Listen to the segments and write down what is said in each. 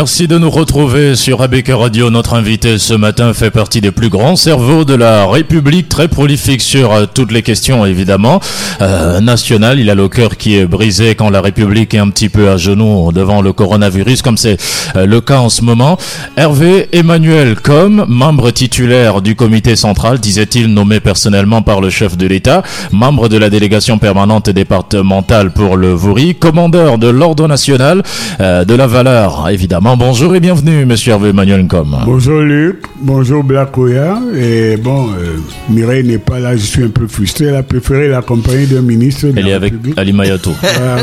Merci de nous retrouver sur ABK Radio. Notre invité ce matin fait partie des plus grands cerveaux de la République, très prolifique sur euh, toutes les questions évidemment euh, nationales. Il a le cœur qui est brisé quand la République est un petit peu à genoux devant le coronavirus, comme c'est euh, le cas en ce moment. Hervé Emmanuel comme membre titulaire du comité central, disait-il, nommé personnellement par le chef de l'État, membre de la délégation permanente départementale pour le Voury, commandeur de l'ordre national euh, de la valeur, évidemment. Bonjour et bienvenue, monsieur Hervé Emmanuel. Bonjour Luc, bonjour Blakoya. Et bon, euh, Mireille n'est pas là, je suis un peu frustré. Elle a préféré l'accompagner d'un ministre. Elle la est avec République. Ali Mayato. Euh,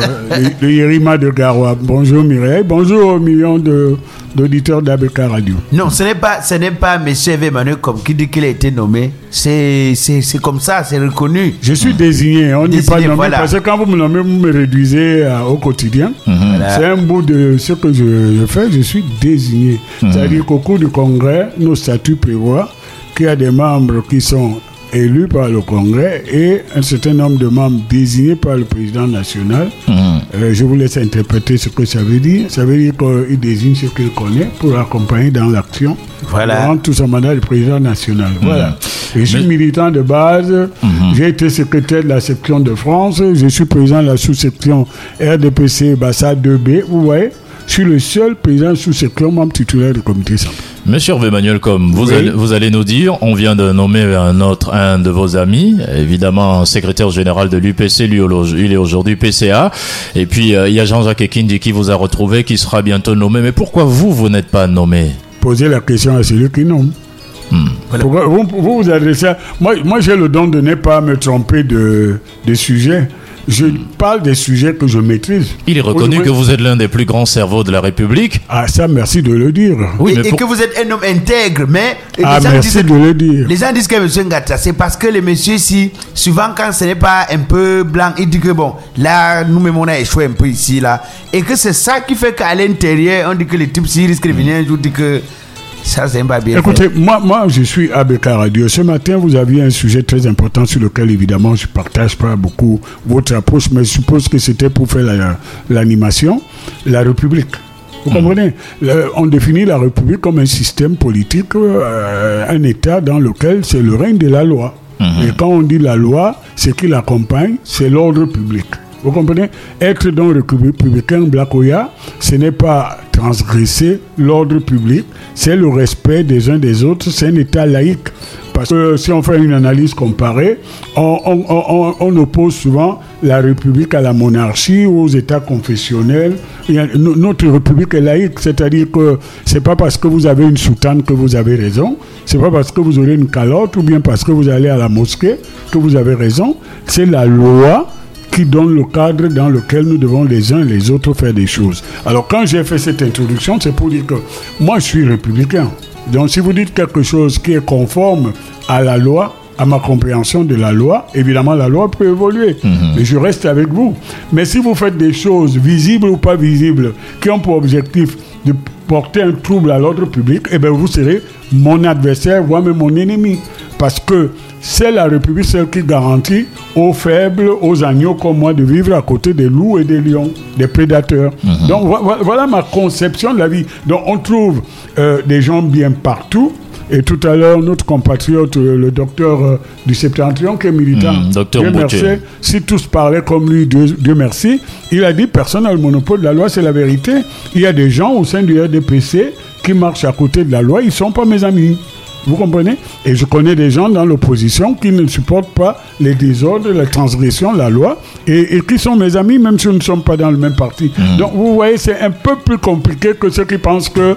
le, le Yerima de Garoua. Bonjour Mireille. Bonjour aux millions de- d'auditeurs d'ABK Radio. Non, ce n'est pas, ce n'est pas M. Emmanuel comme qui dit qu'il a été nommé. C'est, comme ça, c'est reconnu. Je suis désigné, on ne dit pas nommé voilà. parce que quand vous me nommez, vous me réduisez euh, au quotidien. Voilà. C'est un bout de ce que je, je fais, je suis désigné. C'est-à-dire qu'au cours du congrès, nos statuts prévoient qu'il y a des membres qui sont élus par le congrès et un certain nombre de membres désignés par le président national. Euh, je vous laisse interpréter ce que ça veut dire. Ça veut dire qu'il désigne ce qu'il connaît pour l'accompagner dans l'action. Voilà. Durant tout son mandat de président national. Voilà. Je suis militant de base. J'ai été secrétaire de la section de France. Je suis président de la sous-section RDPC Bassa 2B. Vous voyez, je suis le seul président sous-section membre titulaire du comité central. Monsieur Hervé Emmanuel Com, vous, Oui. allez, vous allez nous dire, on vient de nommer un autre, un de vos amis, évidemment secrétaire général de l'UPC, lui il est aujourd'hui PCA, et puis euh, il y a Jean-Jacques Ekindi qui vous a retrouvé, qui sera bientôt nommé. Mais pourquoi vous, vous n'êtes pas nommé? Posez la question à celui qui nomme. Pourquoi vous, vous vous adressez à... Moi, moi j'ai le don de ne pas me tromper de, de sujet. Je parle des sujets que je maîtrise. Il est reconnu que vous êtes l'un des plus grands cerveaux de la République. Ah, ça, merci de le dire. Oui, et mais et pour- que vous êtes un homme intègre, mais Ah, les, gens merci disent, de le dire. les gens disent que M. Ngata, c'est parce que les messieurs ici, souvent quand ce n'est pas un peu blanc, ils disent que bon, là, nous-mêmes on a échoué un peu ici, là. Et que c'est ça qui fait qu'à l'intérieur, on dit que les types s'ils risquent de venir un jour, dit que ça, c'est pas bien. fait. Écoutez, moi, moi, je suis ABK Radio. Ce matin, vous aviez un sujet très important sur lequel, évidemment, je ne partage pas beaucoup votre approche, mais je suppose que c'était pour faire la- l'animation. La, République. Vous comprenez? Le- On définit la République comme un système politique, euh, un État dans lequel c'est le règne de la loi. Et quand on dit la loi, ce qui l'accompagne, c'est l'ordre public. Vous comprenez? Être donc républicain Blakoya, ce n'est pas transgresser l'ordre public, c'est le respect des uns des autres, c'est un État laïque. Parce que si on fait une analyse comparée, on, oppose souvent la République à la monarchie ou aux États confessionnels. Notre République est laïque, c'est-à-dire que c'est pas parce que vous avez une soutane que vous avez raison, c'est pas parce que vous aurez une calotte ou bien parce que vous allez à la mosquée que vous avez raison. C'est la loi qui donne le cadre dans lequel nous devons les uns et les autres faire des choses. Alors quand j'ai fait cette introduction, c'est pour dire que moi je suis républicain. Donc si vous dites quelque chose qui est conforme à la loi, à ma compréhension de la loi, évidemment la loi peut évoluer, mais je reste avec vous. Mais si vous faites des choses visibles ou pas visibles qui ont pour objectif de porter un trouble à l'ordre public, eh bien vous serez mon adversaire, voire même mon ennemi. Parce que c'est la République celle qui garantit aux faibles, aux agneaux comme moi de vivre à côté des loups et des lions, des prédateurs. Donc vo- vo- voilà ma conception de la vie. Donc on trouve euh, des gens bien partout. Et tout à l'heure, notre compatriote, euh, le docteur euh, du Septentrion, qui est militant, Mhm, docteur Dieu merci, si tous parlaient comme lui, Dieu, Dieu merci, il a dit personne n'a le monopole de la loi, c'est la vérité. Il y a des gens au sein du RDPC qui marchent à côté de la loi, ils ne sont pas mes amis. Vous comprenez? Et je connais des gens dans l'opposition qui ne supportent pas les désordres, les transgressions de la loi et, et qui sont mes amis, même si nous ne sommes pas dans le même parti. Donc vous voyez, c'est un peu plus compliqué que ceux qui pensent que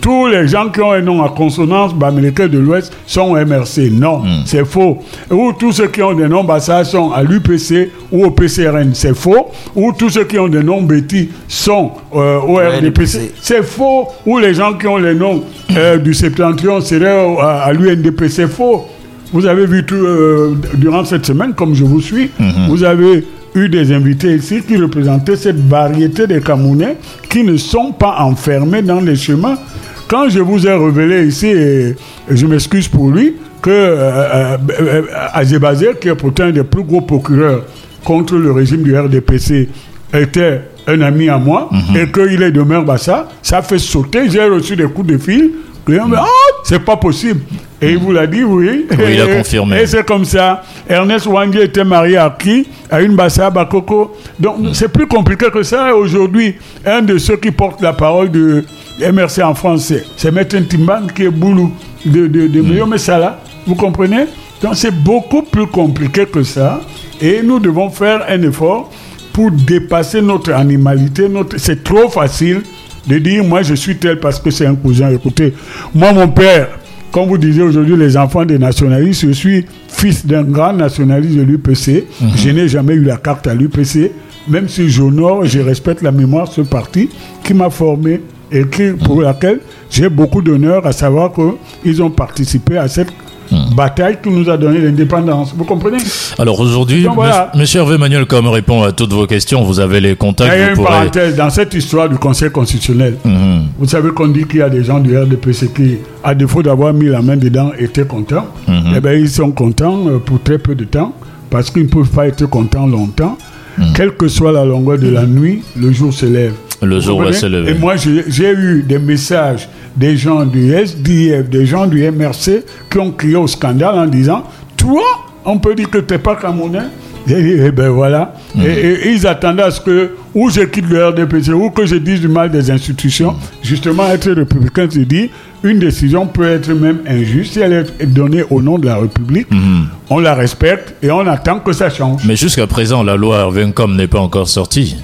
tous les gens qui ont un nom à consonance bamileke de l'Ouest sont au MRC. Non, c'est faux. Ou tous ceux qui ont des noms Bassa sont à l'UPC ou au PCRN. C'est faux. Ou tous ceux qui ont des noms Betty sont euh, au RDPC. C'est faux. Ou les gens qui ont les noms euh, du septentrion seraient à, à l'UNDP. C'est faux. Vous avez vu tout, euh, durant cette semaine, comme je vous suis, vous avez eu des invités ici qui représentaient cette variété de Camerounais qui ne sont pas enfermés dans les chemins. Quand je vous ai révélé ici, et je m'excuse pour lui, que euh, euh, euh, Azébazé, qui est pourtant un des plus gros procureurs contre le régime du RDPC, était un ami à moi Mhm. et qu'il est de Merbassa, ça fait sauter. J'ai reçu des coups de fil. Disent, Ah, c'est pas possible. Et il vous l'a dit, oui. Oui, il a Et- confirmé. Et c'est comme ça. Ernest Wangi était marié à qui? À une Bassa à Bakoko. Donc c'est plus compliqué que ça. Et Aujourd'hui, un de ceux qui portent la parole de MRC en français, c'est Maître Timban qui est boulou de, de, de. Meyome Sala. Vous comprenez? Donc c'est beaucoup plus compliqué que ça. Et nous devons faire un effort pour dépasser notre animalité. Notre... C'est trop facile de dire moi je suis tel parce que c'est un cousin. Écoutez, moi mon père, comme vous disiez aujourd'hui, les enfants des nationalistes, je suis fils d'un grand nationaliste de l'UPC. Je n'ai jamais eu la carte à l'UPC, même si j'honore et je respecte la mémoire de ce parti qui m'a formé et qui, pour laquelle j'ai beaucoup d'honneur à savoir qu'ils ont participé à cette bataille qui nous a donné l'indépendance. Vous comprenez? Alors aujourd'hui, voilà. M- Monsieur Hervé Manuel, comme répond à toutes vos questions, vous avez les Il contacts, y a une pourrez. parenthèse dans cette histoire du Conseil constitutionnel. Mhm. Vous savez qu'on dit qu'il y a des gens du RDPC qui, à défaut d'avoir mis la main dedans, étaient contents. Mhm. Eh bien, ils sont contents euh, pour très peu de temps parce qu'ils ne peuvent pas être contents longtemps. Quelle que soit la longueur de la nuit, le jour se lève. Le Vous jour va se lever. Et moi, j'ai eu des messages des gens du SDF, des gens du MRC qui ont crié au scandale en disant Toi, on peut dire que tu n'es pas Camerounais J'ai dit Eh ben voilà. Mhm. Et, et- et ils attendaient à ce que, ou je quitte le RDPC, ou que je dise du mal des institutions. Justement, être républicain, se dit une décision peut être même injuste si elle est donnée au nom de la République. Mhm. On la respecte et on attend que ça change. Mais jusqu'à présent, la loi Hervé-Incom n'est pas encore sortie.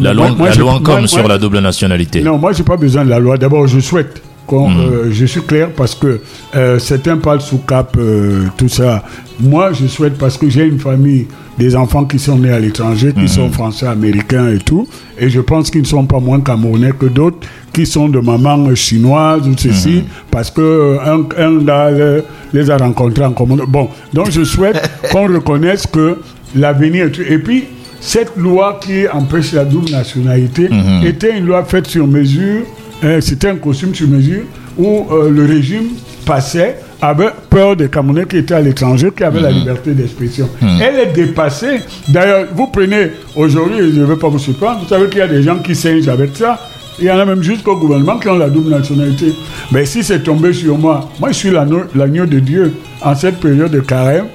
La loi, moi, la loi Incom moi- sur la double nationalité. Non, moi, j'ai pas besoin de la loi. D'abord, je souhaite qu'on. Mhm. euh, je suis clair parce que euh, certains parlent sous cap, euh, tout ça. Moi, je souhaite parce que j'ai une famille, des enfants qui sont nés à l'étranger, qui Mhm. sont français, américains et tout. Et je pense qu'ils ne sont pas moins camerounais que d'autres qui sont de maman chinoise ou ceci, Mhm. parce que euh, un, un les a rencontrés en commun. Bon, donc je souhaite qu'on reconnaisse que l'avenir. Et puis, cette loi qui empêche la double nationalité Mhm. était une loi faite sur mesure, euh, c'était un costume sur mesure, où euh, le régime passait avait peur des Camerounais qui étaient à l'étranger, qui avaient la liberté d'expression. Elle est dépassée. D'ailleurs, vous prenez aujourd'hui, je ne vais pas vous surprendre, vous savez qu'il y a des gens qui singent avec ça. Il y en a même jusqu'au gouvernement qui ont la double nationalité. Mais si c'est tombé sur moi, moi je suis l'agneau de Dieu en cette période de carême.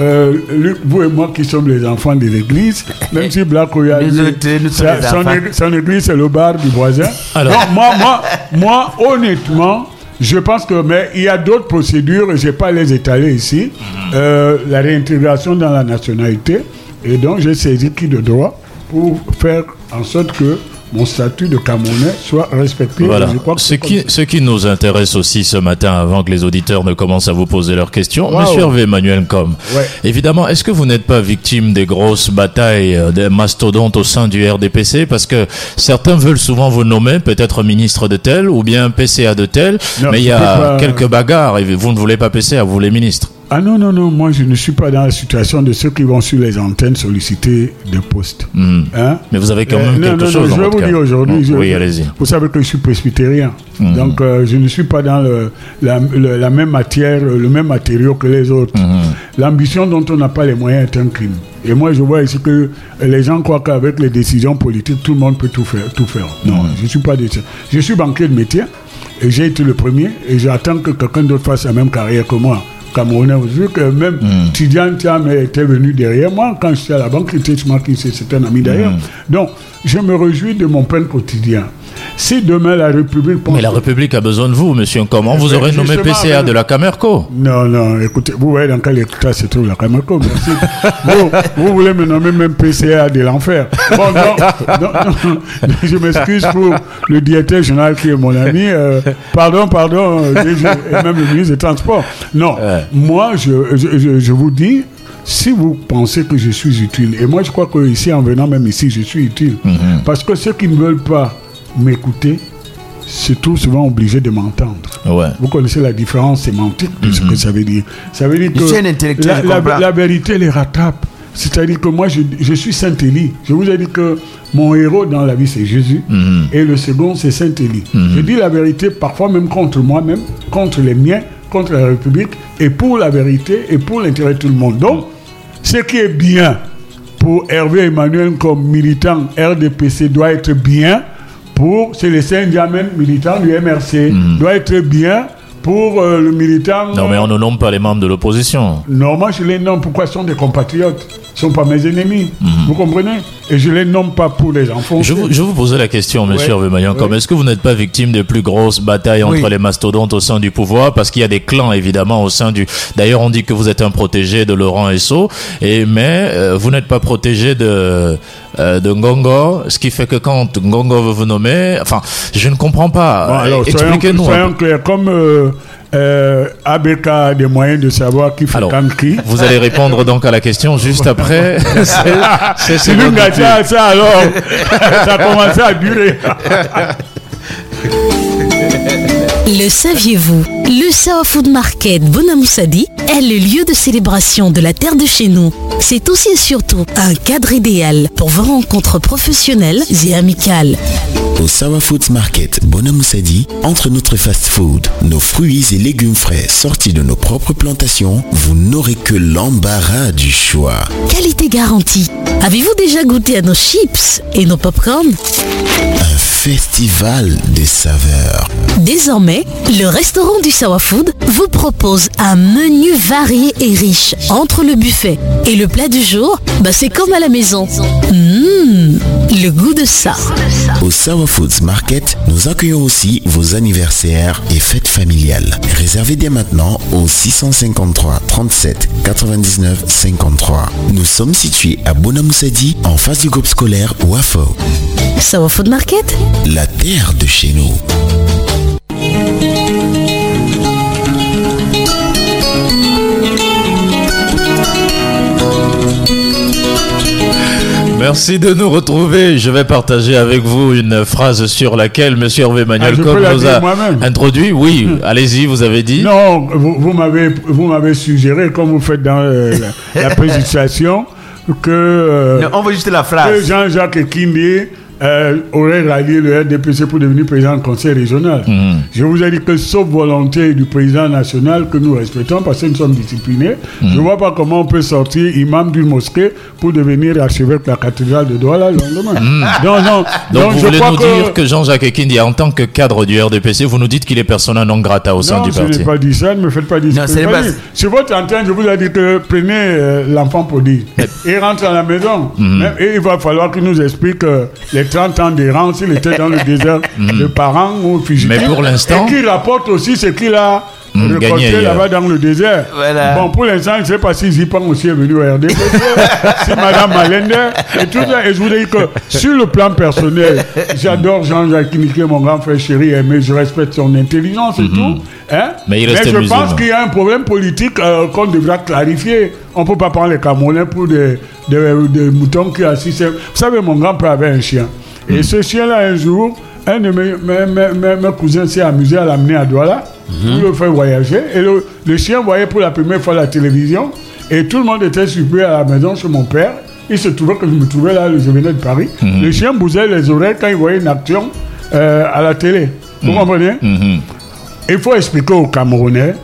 Euh, Luc, vous et moi qui sommes les enfants de l'église, même si Black Oya, Nous lui, autres, nous sommes sa- les son, son église c'est le bar du voisin. Alors- Donc, moi, moi, moi, honnêtement, je pense que, mais il y a d'autres procédures, je ne vais pas les étaler ici. Euh, la réintégration dans la nationalité. Et donc, j'ai saisi qui de droit pour faire en sorte que mon statut de Camerounais soit respecté. Voilà. Je crois que Ce qui, ce qui nous intéresse aussi ce matin, avant que les auditeurs ne commencent à vous poser leurs questions, Waouh. Monsieur Hervé Emmanuel Com, Ouais. évidemment, est-ce que vous n'êtes pas victime des grosses batailles euh, des mastodontes au sein du RDPC Parce que certains veulent souvent vous nommer, peut-être ministre de tel ou bien PCA de tel, Non, mais il y a pas- quelques bagarres et vous ne voulez pas PCA, vous les ministres. Ah non, non, non, moi je ne suis pas dans la situation de ceux qui vont sur les antennes solliciter des postes. Hmm. Hein? Mais vous avez quand même non, quelque non, chose non, je vais vous cas. dire aujourd'hui. Hmm. je- Oui, allez-y. Vous savez que je suis presbytérien. Mhm. Donc, euh, je ne suis pas dans le- la, le- la même matière, le même matériau que les autres. Mhm. L'ambition dont on n'a pas les moyens est un crime. Et moi, je vois ici que les gens croient qu'avec les décisions politiques, tout le monde peut tout faire. Tout faire. Non, je ne suis pas de ça. Je suis banquier de métier et j'ai été le premier et j'attends que quelqu'un d'autre fasse la même carrière que moi. Camerounais, vu que même Mhm. Tidiane Thiam était venu derrière moi quand j'étais à la banque, il était chez moi, qui- c'est un ami d'ailleurs. Mhm. Donc, je me réjouis de mon pain quotidien. Si demain la République pense Mais la République a besoin de vous, monsieur. Comment vous aurez nommé PCA de la Camerco Non, non, écoutez, vous voyez dans quel état se trouve la Cameroun, merci. vous, vous voulez me nommer même PCA de l'enfer. Bon, non, non, non, je m'excuse pour le directeur général qui est mon ami. euh, pardon, pardon, euh, et même le ministre des Transports. Non, Ouais. moi, je, je, je- je vous dis, si vous pensez que je suis utile, et moi je crois que ici, en venant même ici, je suis utile, Mhm. parce que ceux qui ne veulent pas m'écouter se trouvent souvent obligés de m'entendre. Ouais. Vous connaissez la différence sémantique de ce que ça veut dire. Ça veut dire que la, la- la vérité les rattrape. C'est-à-dire que moi, je, je suis Saint-Élie. Je vous ai dit que mon héros dans la vie, c'est Jésus. Mhm. Et le second, c'est Saint-Élie. Je dis la vérité parfois même contre moi-même, contre les miens, contre la République, et pour la vérité et pour l'intérêt de tout le monde. Donc, ce qui est bien pour Hervé Emmanuel comme militant RDPC doit être bien pour Célestin Diamène, militant du MRC, doit être bien pour euh, le militant. Mhm. Non, mais on ne nomme pas les membres de l'opposition. Non, moi je les nomme pourquoi ils sont des compatriotes? Ils ne sont pas mes ennemis. Vous comprenez? Et je les nomme pas pour les enfants. Mhm. Je vous, je vous posais la question, monsieur Ouais. Hervé comme est-ce que vous n'êtes pas victime des plus grosses batailles entre Oui. les mastodontes au sein du pouvoir? Parce qu'il y a des clans, évidemment, au sein du... D'ailleurs, on dit que vous êtes un protégé de Laurent Esso, et, mais euh, vous n'êtes pas protégé de, euh, de Ngongo, ce qui fait que quand Ngongo veut vous nommer... Enfin, je ne comprends pas. Bon, Expliquez-nous. soyons clairs. Comme euh, euh, ABK a des moyens de savoir qui Alors, fréquente qui. Vous allez répondre donc à la question juste après. C'est- c'est- ça, alors, ça a commencé à durer. Le saviez-vous? Le Sawa Food Market Bonamoussadi est le lieu de célébration de la terre de chez nous. C'est aussi et surtout un cadre idéal pour vos rencontres professionnelles et amicales. Au Sawa Foods Market Bonamoussadi, entre notre fast-food, nos fruits et légumes frais sortis de nos propres plantations, vous n'aurez que l'embarras du choix. Qualité garantie. Avez-vous déjà goûté à nos chips et nos popcorn Un festival des saveurs. Désormais, le restaurant du Sawa Food vous propose un menu varié et riche. Entre le buffet et le plat du jour, bah c'est comme à la maison. Mmh, le goût de ça. Au Sawa Foods Market, nous accueillons aussi vos anniversaires et fêtes familiales. Réservez dès maintenant au 653 37 99 53. Nous sommes situés à Bonamoussadi, en face du groupe scolaire WAFO, Sawa Food Market? La terre de chez nous. Merci de nous retrouver. Je vais partager avec vous une phrase sur laquelle Monsieur Hervé Manuel Ah, nous a introduit. Oui, allez-y, vous avez dit. Non, vous, vous m'avez vous m'avez suggéré, comme vous faites dans euh, la, la présentation, que, euh, Non, on veut juste la que phrase. Jean-Jacques Kindi euh, aurait rallié le RDPC pour devenir président du conseil régional. Mhm. Je vous ai dit que sauf volonté du président national que nous respectons parce que nous sommes disciplinés, Mhm. je ne vois pas comment on peut sortir imam d'une mosquée pour devenir archevêque de la cathédrale de Douala le lendemain. Non. Mhm. Donc, donc vous je voulez crois nous que- dire que Jean-Jacques Ekindi, en tant que cadre du RDPC, vous nous dites qu'il est persona non grata au sein Non, du je parti. n'ai pas dit ça, ne me faites pas dire Non, pas-. Sur votre antenne, je vous ai dit que prenez euh, l'enfant prodigue et rentre à la maison. Même- Et il va falloir qu'il nous explique euh, les 30 ans d'errance, s'il était dans le désert de parents ou fugitifs. Mhm. Mais pour l'instant- Et qu'il rapporte aussi ce qu'il a gagné récolté là-bas dans le désert. Voilà. Bon, pour l'instant, je ne sais pas si Zipan aussi est venu au RDPC, si Madame Malende, et tout ça. Et je vous dis que sur le plan personnel, j'adore Jean-Jacques Kiniké, mon grand frère chéri, mais je respecte son intelligence et tout. Hein? Mais il restait je musulman. pense qu'il y a un problème politique euh, qu'on devra clarifier. On ne peut pas prendre les Camerounais pour des, des, des moutons qui assistent. Vous savez, mon grand-père avait un chien. Et ce chien-là, un jour, un de mes, mes, mes- mes- mes cousins s'est amusé à l'amener à Douala pour le faire voyager. Et le, le chien voyait pour la première fois la télévision. Et tout le monde était surpris à la maison chez mon père. Il se trouvait que je me trouvais là, je venais de Paris. Le chien bousait les oreilles quand il voyait une action euh, à la télé. Vous comprenez? Mhm. il faut expliquer aux Camerounais,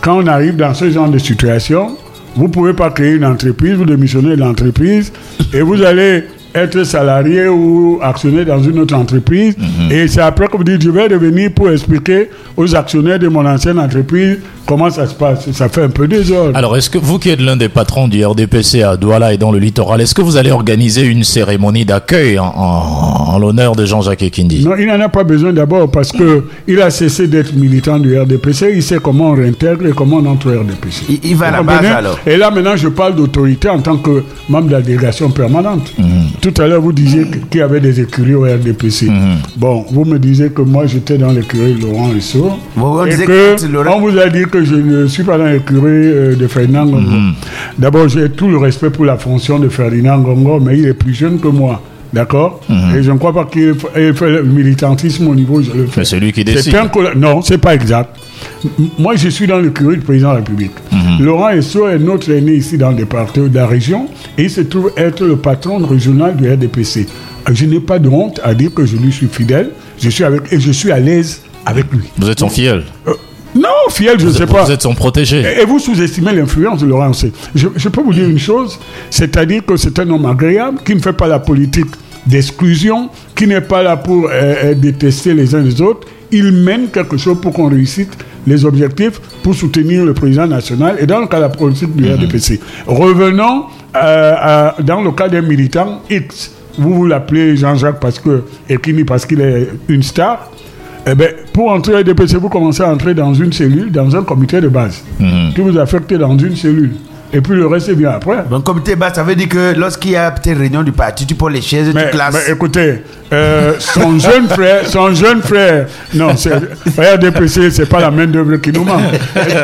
quand on arrive dans ce genre de situation, vous ne pouvez pas créer une entreprise, vous démissionnez de l'entreprise et vous allez être salarié ou actionnaire dans une autre entreprise. Et c'est après que vous dites, je vais revenir pour expliquer aux actionnaires de mon ancienne entreprise comment ça se passe. Ça fait un peu désordre. Alors, est-ce que vous qui êtes l'un des patrons du RDPC à Douala et dans le littoral, est-ce que vous allez organiser une cérémonie d'accueil en, en- en l'honneur de Jean-Jacques Ekindi? Non, il n'en a pas besoin d'abord parce que il a cessé d'être militant du RDPC. Il sait comment on réintègre et comment on entre au RDPC. Il- il va à la base, alors. Et là maintenant, je parle d'autorité en tant que membre de la délégation permanente. Mhm. Tout à l'heure, vous disiez qu'il y avait des écuries au RDPC. Mhm. Bon, vous me disiez que moi j'étais dans l'écurie de Laurent. Bon, on et que que Laurent- on vous a dit que je ne suis pas dans l'écurie euh, de Ferdinand Gongo. Mhm. D'abord, j'ai tout le respect pour la fonction de Ferdinand Gongo, mais il est plus jeune que moi. D'accord Mhm. Et je ne crois pas qu'il ait fait le militantisme au niveau où je le fais. Mais c'est lui qui décide. un Non, c'est pas exact. Moi, je suis dans l'écurie du président de la République. Mhm. Laurent Esso est notre aîné ici dans le département de la région et il se trouve être le patron régional du RDPC. Euh, Je n'ai pas de honte à dire que je lui suis fidèle. Je suis avec et je suis à l'aise avec lui. Vous êtes son filleul Euh, Non, fiel, je ne Vous, sais vous pas. êtes son protégé. Et vous sous-estimez l'influence de Laurent C. Je, je peux vous dire une chose, c'est-à-dire que c'est un homme agréable qui ne fait pas la politique d'exclusion, qui n'est pas là pour euh, euh, détester les uns les autres. Il mène quelque chose pour qu'on réussisse les objectifs pour soutenir le président national et dans le cas de la politique du RDPC. Revenons euh, à- dans le cas d'un militant X. Vous vous l'appelez Jean-Jacques parce que Ekini parce qu'il est une star. Eh ben, pour entrer au RDPC, vous commencez à entrer dans une cellule, dans un comité de base, qui vous affecte dans une cellule. Et puis le reste vient après. Bon, comité bas, ça veut dire que lorsqu'il y a peut-être réunion du parti, tu prends les chaises, Mais, tu classes. mais écoutez, euh, son jeune frère, son jeune frère, non, c'est RDPC, c'est pas la main d'œuvre qui nous manque.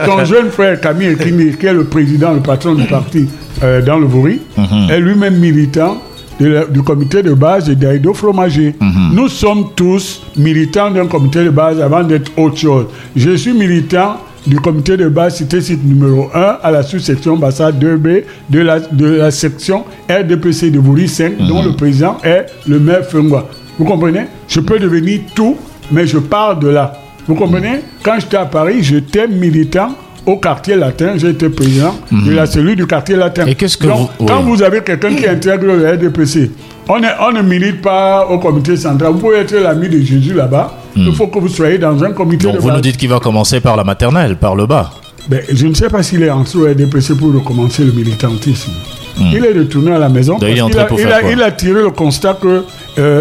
Son jeune frère Camille Ekini, qui est le président, le patron du parti euh, dans le Vaury, est lui-même militant de la- du comité de base de Daïdo Fromager. Nous sommes tous militants d'un comité de base avant d'être autre chose. Je suis militant du comité de base cité site numéro 1 à la sous-section Bassa 2B de la, de la section RDPC de Voury 5 dont le président est le maire Fengwa. Vous comprenez? Je peux devenir tout, mais je pars de là. Vous comprenez? Quand j'étais à Paris, j'étais militant au quartier latin, j'ai été président de la cellule du quartier latin. Et qu'est-ce que Donc, vous- Quand oui. vous avez quelqu'un qui intègre le RDPC, on, est- on ne milite pas au comité central. Vous pouvez être l'ami de Jésus là-bas. Il faut que vous soyez dans un comité Donc de vous base. nous dites qu'il va commencer par la maternelle, par le bas. Ben, je ne sais pas s'il est entré au RDPC pour recommencer le militantisme. Il est retourné à la maison il a, pour il faire a- quoi il a tiré le constat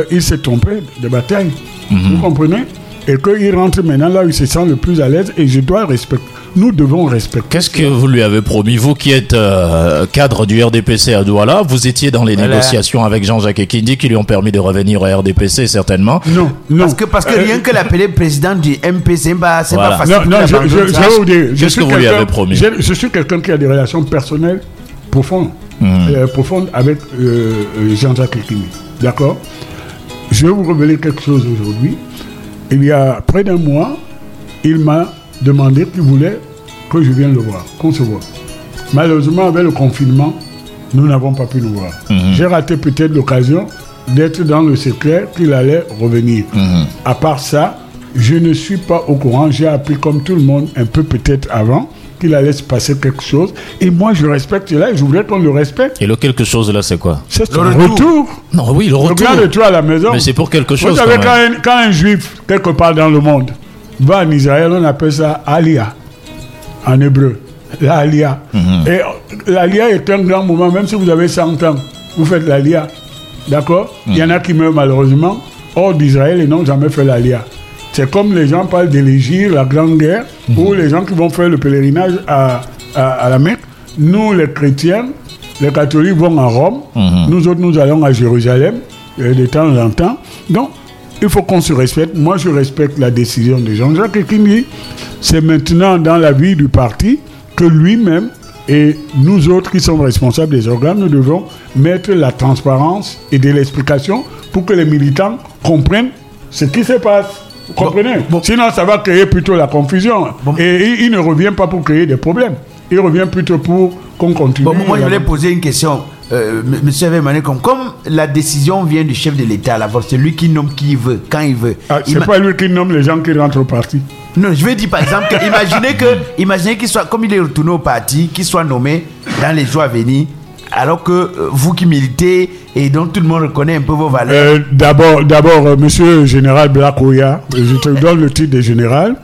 qu'il s'est trompé de bataille. Vous comprenez? Et qu'il rentre maintenant là où il se sent le plus à l'aise et je dois respecter. Nous devons respecter. Qu'est-ce que vous lui avez promis Vous qui êtes euh, cadre du RDPC à Douala, vous étiez dans les Voilà. négociations avec Jean-Jacques Ekindi qui lui ont permis de revenir au RDPC certainement. Non, non. Parce que, parce que Euh, rien que l'appeler président du MP, c'est pas, c'est Voilà. pas facile. Non, non, qu'il je, abandonne je- ça. je vais vous dire. je Qu'est-ce suis que vous lui avez promis Je suis quelqu'un qui a des relations personnelles profondes, euh, profondes avec euh, Jean-Jacques Ekini. D'accord? Je vais vous révéler quelque chose aujourd'hui. Il y a près d'un mois, il m'a demandé qu'il voulait que je vienne le voir, qu'on se voit. Malheureusement, avec le confinement, nous n'avons pas pu nous voir. J'ai raté peut-être l'occasion d'être dans le secret qu'il allait revenir. À part ça, je ne suis pas au courant. J'ai appris comme tout le monde, un peu peut-être avant, qu'il allait se passer quelque chose. Et moi, je respecte cela et je voudrais qu'on le respecte. Et le quelque chose là, c'est quoi? C'est Le retour. retour. Non, oui, le retour. Regarde-toi à la maison. Mais c'est pour quelque chose. Vous savez, quand quand même. un, quand un juif, quelque part dans le monde, va en Israël, on appelle ça Aliyah, en hébreu. La Aliyah. Mhm. Et l'Aliyah est un grand moment, même si vous avez 100 ans, vous faites l'Aliyah. D'accord Il y en a qui meurent malheureusement hors d'Israël et n'ont jamais fait l'Aliyah. C'est comme les gens parlent d'élégir la Grande Guerre ou les gens qui vont faire le pèlerinage à, à, à la Mecque. Nous, les chrétiens, les catholiques vont à Rome. Nous autres, nous allons à Jérusalem euh, de temps en temps. Donc, il faut qu'on se respecte. Moi, je respecte la décision de Jean-Jacques Ekini. C'est maintenant dans la vie du parti que lui-même et nous autres qui sommes responsables des organes, nous devons mettre la transparence et de l'explication pour que les militants comprennent ce qui se passe. Vous comprenez? Sinon, ça va créer plutôt la confusion. Et il, il ne revient pas pour créer des problèmes. Il revient plutôt pour qu'on continue. Moi, je voulais poser une question. Euh, m- Monsieur Evemané, comme, comme la décision vient du chef de l'État, là, c'est lui qui nomme qui il veut, quand il veut. Ah, c'est pas lui qui nomme les gens qui rentrent au parti. Non, je veux dire par exemple, que, imaginez que, imaginez qu'il soit, comme il est retourné au parti, qu'il soit nommé dans les jours à venir, alors que euh, vous qui militez et dont tout le monde reconnaît un peu vos valeurs. Euh, d'abord, d'abord, euh, Monsieur le Général Blakoya, je te donne le titre de général.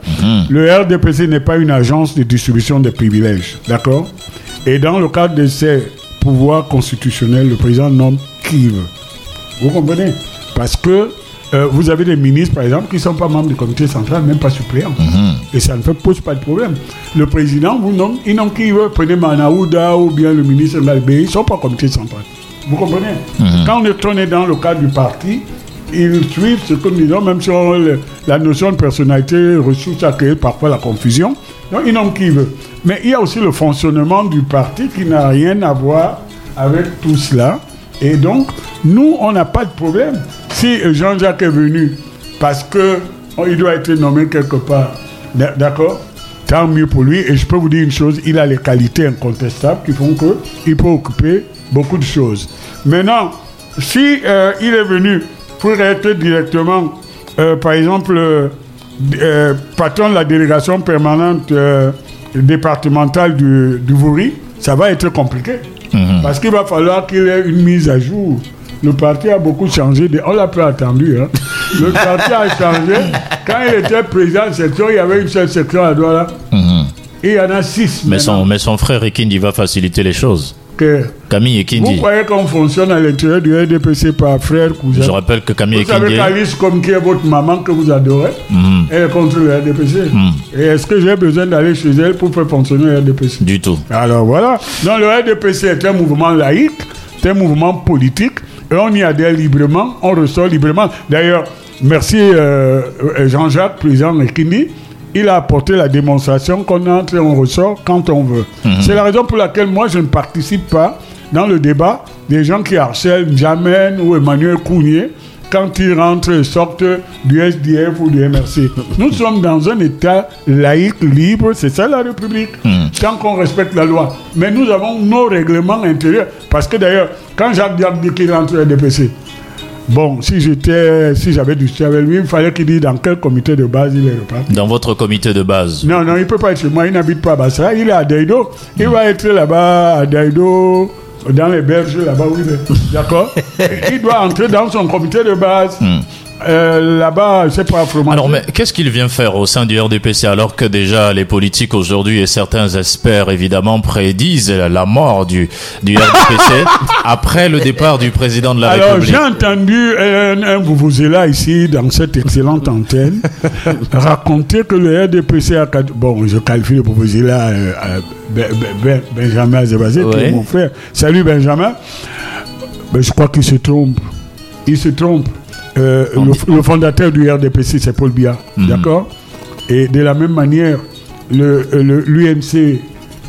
Le RDPC n'est pas une agence de distribution de privilèges, d'accord? Et dans le cadre de ses pouvoirs constitutionnels, le président nomme qui veut. Vous comprenez? Parce que euh, vous avez des ministres, par exemple, qui ne sont pas membres du comité central, même pas suppléants. Et ça ne pose pas de problème. Le président vous nomme, il nomme qui veut. Prenez Manaouda ou bien le ministre Ngalbé, ils ne sont pas au comité central. Vous comprenez? Quand on est, dans le cadre du parti, ils suivent ce que nous disons, même si on- le- la notion de personnalité ressource a créé parfois la confusion. Donc, ils nomme qui il veut. Mais il y a aussi le fonctionnement du parti qui n'a rien à voir avec tout cela. Et donc, nous, on n'a pas de problème. Si euh, Jean-Jacques est venu parce que oh, il doit être nommé quelque part, d'a- d'accord? Tant mieux pour lui. Et je peux vous dire une chose, il a les qualités incontestables qui font qu'il peut occuper beaucoup de choses. Maintenant, si euh, il est venu pour être directement, euh, par exemple, euh, patron de la délégation permanente euh, départementale du, du ça va être compliqué. Mhm. Parce qu'il va falloir qu'il ait une mise à jour. Le parti a beaucoup changé. de- On l'a pas attendu. hein. Le parti a changé. Quand il était président de section, il y avait une seule section à Douala. Mhm. Il y en a six. Mais maintenant. son, mais son frère Ekindi va faciliter les choses. Que- Camille Vous Ekindi. croyez qu'on fonctionne à l'intérieur du RDPC par frère, cousin? Je rappelle que Camille Vous savez Ekindi. qu'Alice, comme qui est votre maman que vous adorez, Mhm. elle est contre le RDPC. Et est-ce que j'ai besoin d'aller chez elle pour faire fonctionner le RDPC Du tout. Alors voilà. Donc le RDPC est un mouvement laïque, c'est un mouvement politique, et on y adhère librement, on ressort librement. D'ailleurs, merci euh, Jean-Jacques, président Ekindi, il a apporté la démonstration qu'on entre et on ressort quand on veut. C'est la raison pour laquelle moi je ne participe pas dans le débat des gens qui harcèlent Jamen ou Emmanuel Cougnier quand ils rentrent et sortent du SDF ou du MRC. Nous sommes dans un État laïque, libre, c'est ça la République, tant qu'on respecte la loi. Mais nous avons nos règlements intérieurs. Parce que d'ailleurs, quand Jacques Diab dit qu'il rentre au RDPC, bon, si j'étais, si j'avais discuté avec lui, il fallait qu'il dise dans quel comité de base il est reparti. Dans votre comité de base. Non, non, il ne peut pas être chez moi, il n'habite pas à Bassara, il est à Daido. Il va être là-bas à Daido, dans les berges là-bas où il est. D'accord? Il doit entrer dans son comité de base. Euh, là-bas, c'est pas Fromager. Alors, mais qu'est-ce qu'il vient faire au sein du RDPC alors que déjà les politiques aujourd'hui et certains experts évidemment prédisent la mort du, du RDPC après le départ du président de la Alors, République? j'ai entendu un, un Vuvuzela ici, dans cette excellente antenne, raconter que le RDPC a... Bon, je qualifie le Vuvuzela euh, euh, Ben- Ben- Ben- Benjamin Azebazé, qui est mon frère. Salut Benjamin. Je crois qu'il se trompe. Il se trompe. Euh, le, fondateur du RDPC, c'est Paul Biya. D'accord? Et de la même manière, le- le- l'UMC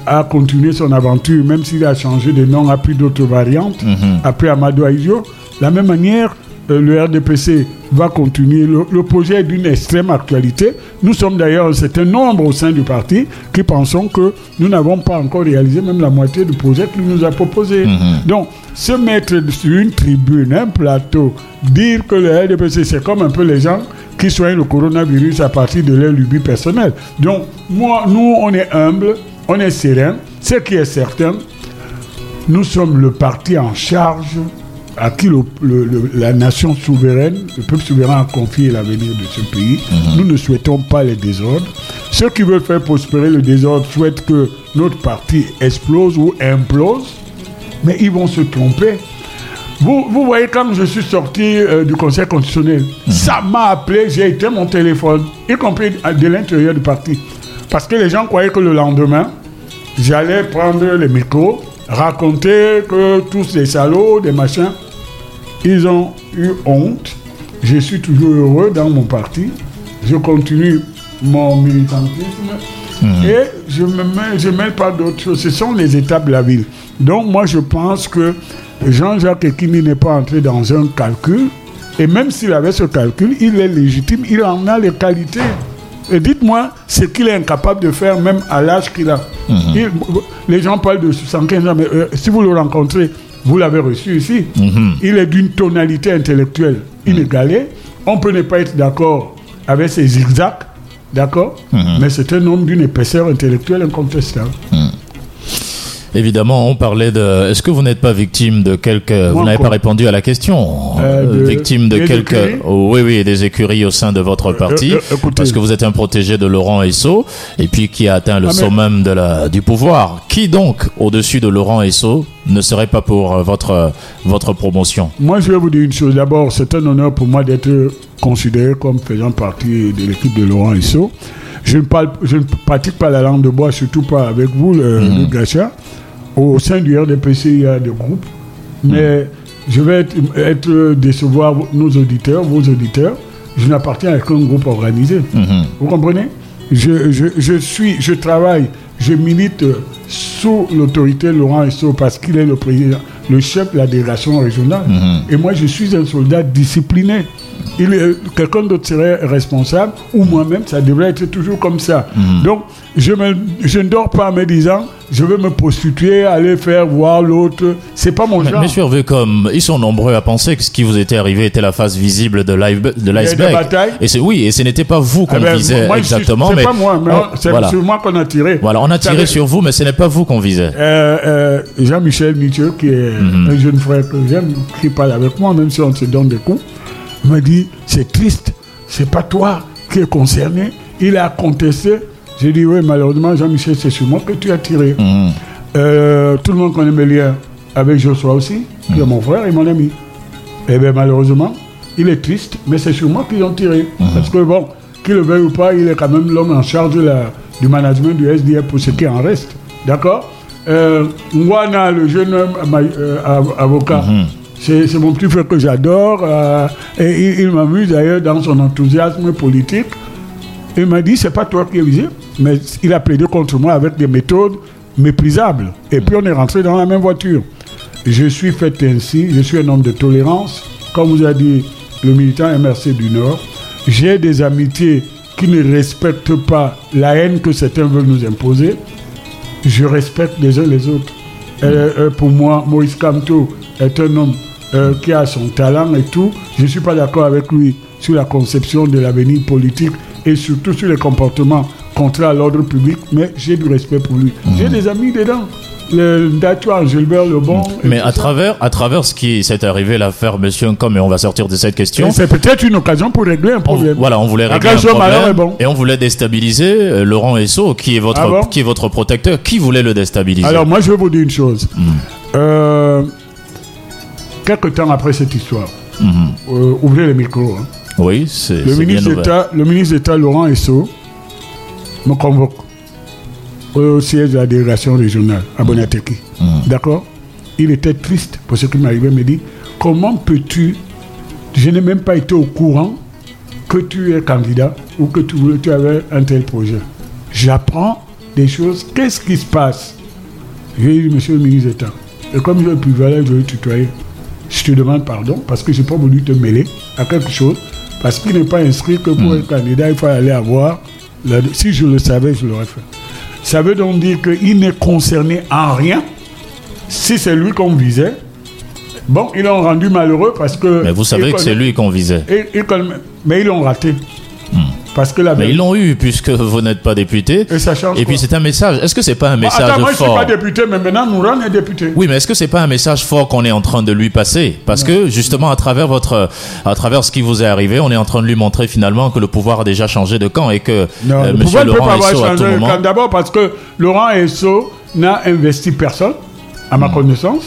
a continué son aventure, même s'il a changé de nom, a pris d'autres variantes, après Amadou Aïdjo. De la même manière, euh, le RDPC va continuer. Le, le projet est d'une extrême actualité. Nous sommes d'ailleurs un certain nombre au sein du parti qui pensons que nous n'avons pas encore réalisé même la moitié du projet qu'il nous a proposé. Donc, se mettre sur une tribune, un plateau, dire que le RDPC, c'est comme un peu les gens qui soignent le coronavirus à partir de leur lubie personnelle. Donc, moi, nous, on est humble, on est serein. Ce qui est certain, nous sommes le parti en charge à qui le- le- le- la nation souveraine, le peuple souverain a confié l'avenir de ce pays. Nous ne souhaitons pas les désordres. Ceux qui veulent faire prospérer le désordre souhaitent que notre parti explose ou implose, mais ils vont se tromper. Vous, vous voyez, quand je suis sorti euh, du Conseil constitutionnel, ça m'a appelé, j'ai éteint mon téléphone, y compris de l'intérieur du parti. Parce que les gens croyaient que le lendemain, j'allais prendre le micro, raconter que tous les salauds, des machins, ils ont eu honte. Je suis toujours heureux dans mon parti. Je continue mon militantisme. Et je ne mêle, je pas d'autres choses. Ce sont les étapes de la ville. Donc moi, je pense que Jean-Jacques Ekini n'est pas entré dans un calcul. Et même s'il avait ce calcul, il est légitime. Il en a les qualités. Et dites-moi ce qu'il est incapable de faire même à l'âge qu'il a. Il- les gens parlent de 75 ans, mais euh, si vous le rencontrez, vous l'avez reçu ici. Il est d'une tonalité intellectuelle inégalée. On peut ne pas être d'accord avec ses zigzags, d'accord Mais c'est un homme d'une épaisseur intellectuelle incontestable. Évidemment, on parlait de. Est-ce que vous n'êtes pas victime de quelques. Vous n'avez pas répondu à la question. Euh, Euh, de- victime de des quelques. écuries Oh, oui, oui, des écuries au sein de votre parti. euh, écoutez. parce que vous êtes un protégé de Laurent Esso, et puis qui a atteint le Ah, mais- summum de la, du pouvoir. Qui donc, au-dessus de Laurent Esso, ne serait pas pour votre, votre promotion? Moi, je vais vous dire une chose. D'abord, c'est un honneur pour moi d'être considéré comme faisant partie de l'équipe de Laurent Esso. Je ne, parle, je ne pratique pas la langue de bois, surtout pas avec vous, le, le Gacha. Au sein du RDPC, il y a des groupes. Mais je vais être, être décevoir nos auditeurs, vos auditeurs. Je n'appartiens à aucun groupe organisé. Vous comprenez? Je, je, je suis, je travaille, je milite sous l'autorité de Laurent Esso parce qu'il est le président, le chef de la délégation régionale. Et moi, je suis un soldat discipliné. Il est- quelqu'un d'autre serait responsable, ou moi-même, ça devrait être toujours comme ça. Mhm. Donc, je, me, je ne dors pas en me disant, je vais me prostituer, aller faire voir l'autre. C'est pas mon Mais, genre. Monsieur Hervé, comme ils sont nombreux à penser que ce qui vous était arrivé était la face visible de l'iceberg. Et c'est oui, et ce n'était pas vous qu'on Eh ben, visait moi, exactement, c'est mais pas moi, mais c'est voilà. sur moi qu'on a tiré. Voilà, on a tiré sur vous, mais ce n'est pas vous qu'on visait. Euh, euh, Jean-Michel Mitchell, qui est Mhm. un jeune frère que j'aime, qui parle avec moi, même si on se donne des coups, m'a dit c'est triste, c'est pas toi qui es concerné. Il a contesté. J'ai dit oui, malheureusement, Jean-Michel, c'est sur moi que tu as tiré. Mhm. Euh, tout le monde connaît mes liens avec Joshua aussi, qui est mon frère et mon ami. Eh bien, malheureusement, il est triste, mais c'est sur moi qu'ils ont tiré. Parce que, bon, qu'il le veuille ou pas, il est quand même l'homme en charge de la- du management du SDF pour ce qui en reste. D'accord? Euh, Ngwana, le jeune homme euh, av- avocat, c'est mon petit frère que j'adore. euh, et il, il m'amuse d'ailleurs dans son enthousiasme politique. Il m'a dit, c'est pas toi qui es visé, mais il a plaidé contre moi avec des méthodes méprisables. Et puis on est rentré dans la même voiture. Je suis fait ainsi, je suis un homme de tolérance. Comme vous a dit le militant MRC du Nord, j'ai des amitiés qui ne respectent pas la haine que certains veulent nous imposer. Je respecte les uns les autres. Euh, euh, pour moi, Maurice Kamto est un homme euh, qui a son talent et tout. Je ne suis pas d'accord avec lui sur la conception de l'avenir politique et surtout sur les comportements contraires à l'ordre public, mais j'ai du respect pour lui. J'ai des amis dedans. Le Datua, Gilbert Lebon. Mais à ça. travers, à travers ce qui s'est arrivé, l'affaire MonsieurNcom, et on va sortir de cette question. C'est peut-être une occasion pour régler un On- problème. voilà, on voulait La régler un problème bon. et on voulait déstabiliser euh, Laurent Esso, qui est votre, Ah bon qui est votre protecteur. Qui voulait le déstabiliser? Alors moi je vais vous dire une chose. Hmm. Euh, quelque temps après cette histoire, Mhm. euh, ouvrez les micros. hein. Oui, c'est Le bien ministre le ministre d'État Laurent Esso me convoque au siège de la délégation régionale à Bonateki. D'accord? Il était triste pour ce qui m'arrivait. Il me dit Comment peux-tu Je n'ai même pas été au courant que tu es candidat ou que tu, tu avais un tel projet. J'apprends des choses. Qu'est-ce qui se passe? J'ai dit Monsieur le ministre d'État, et comme j'ai le privilège de le tutoyer, je te demande pardon parce que je n'ai pas voulu te mêler à quelque chose parce qu'il n'est pas inscrit que pour être candidat, il faut aller avoir. la- si je le savais, je l'aurais fait. Ça veut donc dire qu'il n'est concerné en rien. Si c'est lui qu'on visait, bon, ils l'ont rendu malheureux parce que. Mais vous savez que c'est lui qu'on visait. mais ils l'ont raté. Parce que la Mais ils l'ont eu puisque vous n'êtes pas député. Et ça change Et puis c'est un message. Est-ce que c'est pas un message Attends, moi je suis fort pas député, mais maintenant Nouran est député. Oui, mais est-ce que c'est pas un message fort qu'on est en train de lui passer? Parce que justement, à travers votre, à travers ce qui vous est arrivé, on est en train de lui montrer finalement que le pouvoir a déjà changé de camp et que Non, euh, le Monsieur Laurent pas avoir Esso à changé tout de moment. camp. D'abord parce que Laurent Esso n'a investi personne, à ma connaissance.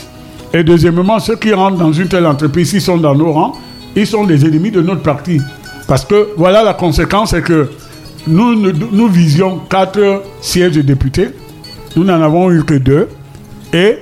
Et deuxièmement, ceux qui rentrent dans une telle entreprise, s'ils sont dans nos rangs, ils sont des ennemis de notre parti. Parce que voilà la conséquence, c'est que nous, nous, nous visions quatre sièges de députés. Nous n'en avons eu que deux. Et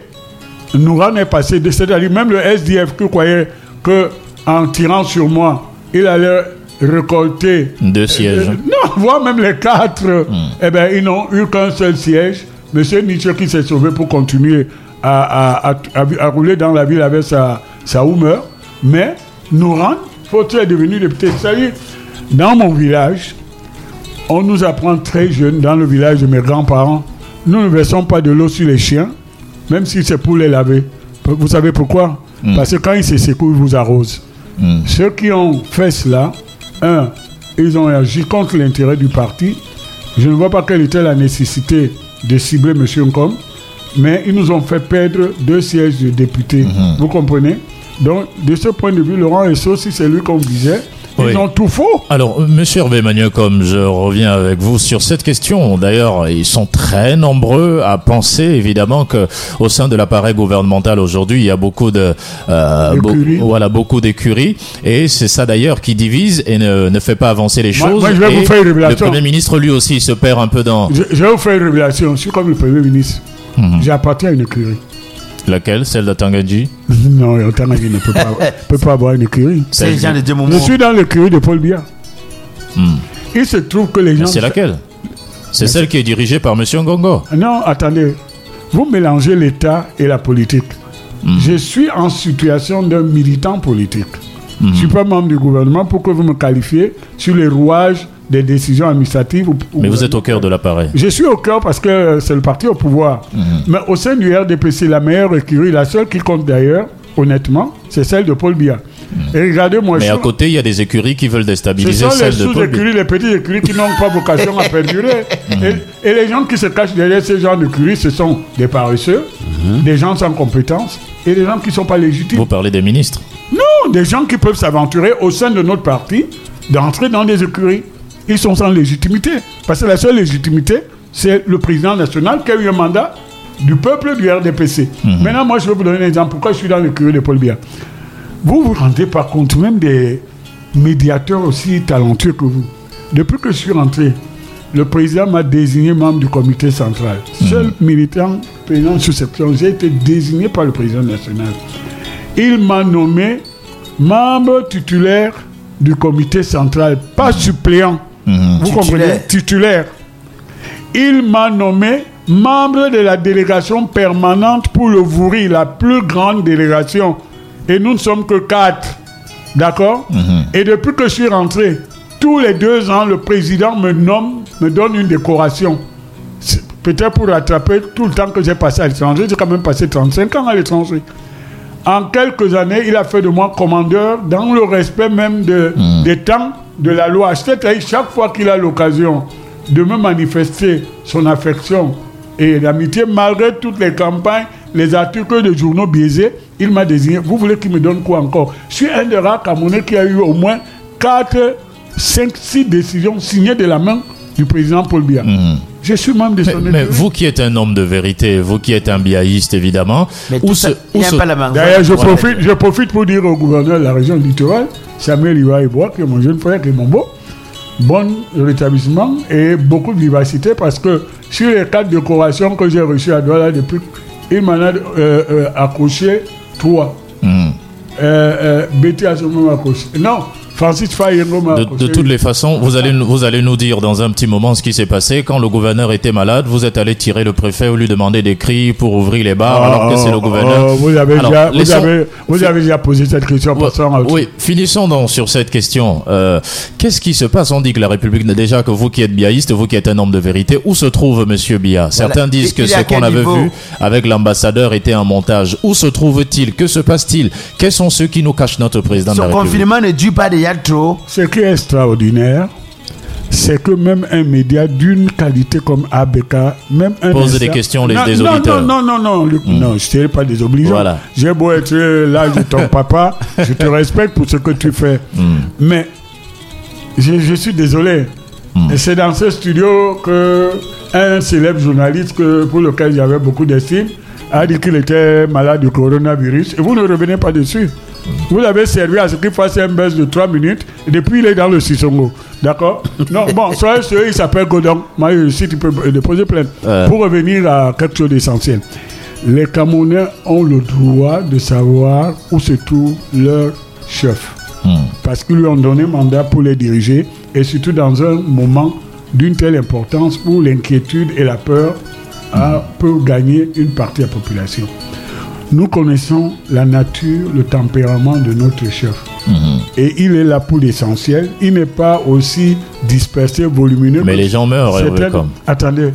Nouran est passé de c'est-à-dire même le SDF qui croyait que en tirant sur moi, il allait récolter Deux sièges. euh, non, voire même les quatre, eh ben, ils n'ont eu qu'un seul siège. Monsieur Nietzsche qui s'est sauvé pour continuer à, à- à- à- à rouler dans la ville avec sa, sa humeur. Mais Nouran, faut-il est devenu député. C'est-à-dire, dans mon village, on nous apprend très jeune, dans le village de mes grands-parents, nous ne versons pas de l'eau sur les chiens, même si c'est pour les laver. Vous savez pourquoi? Parce que quand ils se secouent, ils vous arrosent. Ceux qui ont fait cela, un, ils ont agi contre l'intérêt du parti. Je ne vois pas quelle était la nécessité de cibler M. Nkom, mais ils nous ont fait perdre deux sièges de députés. Vous comprenez? Donc, de ce point de vue, Laurent Esso, si c'est lui qu'on disait, Oui. ils ont tout faux. Alors, euh, Monsieur Hervé comme je reviens avec vous sur cette question, d'ailleurs, ils sont très nombreux à penser, évidemment, que au sein de l'appareil gouvernemental aujourd'hui, il y a beaucoup de, euh, voilà, beaucoup d'écuries, et c'est ça d'ailleurs qui divise et ne, ne fait pas avancer les choses. moi, je vais Et vous faire une Le révélation. Premier ministre, lui aussi, se perd un peu dans Je, je vais vous faire une révélation. Je suis comme le Premier ministre. J'appartiens à une écurie. Laquelle, celle de Tanganji. non, le Tanguy ne peut pas, peut pas avoir une écurie. C'est Jean de Dieu Je suis dans l'écurie de Paul Biya. Hmm. Il se trouve que les gens. C'est laquelle? C'est celle qui est dirigée par Monsieur Ngongo. Non, attendez. Vous mélangez l'État et la politique. Hmm. Je suis en situation d'un militant politique. Je ne suis pas membre du gouvernement pour que vous me qualifiez sur les rouages des décisions administratives. ou- ou- Mais vous êtes au cœur de l'appareil. Je suis au cœur parce que c'est le parti au pouvoir. Mhm. Mais au sein du RDPC, la meilleure écurie, la seule qui compte d'ailleurs, honnêtement, c'est celle de Paul Biya. Et regardez-moi. Mais à côté, il y a des écuries qui veulent ce déstabiliser sont les celle de Paul Biya. sous-écuries, les petites écuries qui n'ont pas vocation à perdurer. et, et les gens qui se cachent derrière ces genres d'écuries, ce sont des paresseux, des gens sans compétences et des gens qui ne sont pas légitimes. Vous parlez des ministres. Non, des gens qui peuvent s'aventurer au sein de notre parti d'entrer dans des écuries. Ils sont sans légitimité. Parce que la seule légitimité, c'est le président national qui a eu un mandat du peuple du RDPC. Maintenant, moi, je vais vous donner un exemple. Pourquoi je suis dans l'écurie de Paul Biya Vous vous rendez pas compte, même des médiateurs aussi talentueux que vous. Depuis que je suis rentré, le président m'a désigné membre du comité central. Seul militant président sous section, j'ai été désigné par le président national. Il m'a nommé membre titulaire du comité central, pas suppléant. Vous Titulaire. comprenez Titulaire. Il m'a nommé membre de la délégation permanente pour le Vouri, la plus grande délégation. Et nous ne sommes que quatre. D'accord Et depuis que je suis rentré, tous les deux ans, le président me nomme, me donne une décoration. Peut-être pour rattraper tout le temps que j'ai passé à l'étranger. J'ai quand même passé 35 ans à l'étranger. En quelques années, il a fait de moi commandeur dans le respect même de, des temps de la loi. C'est-à-dire chaque fois qu'il a l'occasion de me manifester son affection et l'amitié, malgré toutes les campagnes, les articles de journaux biaisés, il m'a désigné. Vous voulez qu'il me donne quoi encore? Je suis un des rares Camerounais qui a eu au moins 4, 5, 6 décisions signées de la main du président Paul Biya. Je suis membre de Mais, son mais écurie. vous qui êtes un homme de vérité, vous qui êtes un biaïste évidemment, Mais où se- ça, il où n'y a se- pas la main. D'ailleurs, je, profite, je profite pour dire au gouverneur de la région littorale, Samuel Iwa qui est mon jeune frère, qui est mon beau, bon rétablissement et beaucoup de vivacité parce que sur les quatre décorations que j'ai reçues à Douala depuis, il m'en a euh, euh, accroché trois. Hmm. Euh, euh, Betty a sûrement accroché. Non, De, toutes les façons, vous allez, nous- vous allez nous dire dans un petit moment ce qui s'est passé. Quand le gouverneur était malade, vous êtes allé tirer le préfet ou lui demander des cris pour ouvrir les bars alors que c'est le gouverneur. oh, vous, avez Alors, déjà, vous, laissons- avez, vous avez déjà posé cette question. Oui, finissons donc sur cette question. Euh, Qu'est-ce qui se passe? On dit que la République, déjà que vous qui êtes biaïste, vous qui êtes un homme de vérité, où se trouve Monsieur Bia Certains disent que ce qu'on avait niveau vu avec l'ambassadeur était un montage. Où se trouve-t-il? Que se passe-t-il? Quels sont ceux qui nous cachent notre président de Son la République? confinement ne dure pas déjà Ce qui est extraordinaire, c'est que même un média d'une qualité comme ABK, même un. Pose des questions, les- non, des non, auditeurs. Hmm. Non, non, non, non, Luc, non, je ne pas désobligeant. Voilà. J'ai beau être l'âge de ton papa, je te respecte pour ce que tu fais. Hmm. Mais je, je suis désolé. Hmm. C'est dans ce studio que un célèbre journaliste que, pour lequel j'avais beaucoup d'estime a dit qu'il était malade du coronavirus. Et vous ne revenez pas dessus. Vous l'avez servi à ce qu'il fasse un baisse de 3 minutes. Et depuis, il est dans le Sissongo. D'accord Non, bon, soyez sûr, il s'appelle Godon. Moi, si tu peux déposer plainte. Euh. Pour revenir à quelque chose d'essentiel. Les Camerounais ont le droit de savoir où se trouve leur chef Hmm. parce qu'ils lui ont donné mandat pour les diriger, et surtout dans un moment d'une telle importance où l'inquiétude et la peur ah, peuvent gagner une partie de la population. Nous connaissons la nature, le tempérament de notre chef. Et il est là pour l'essentiel. Il n'est pas aussi dispersé, volumineux. Mais les gens meurent, un- comme. Attendez,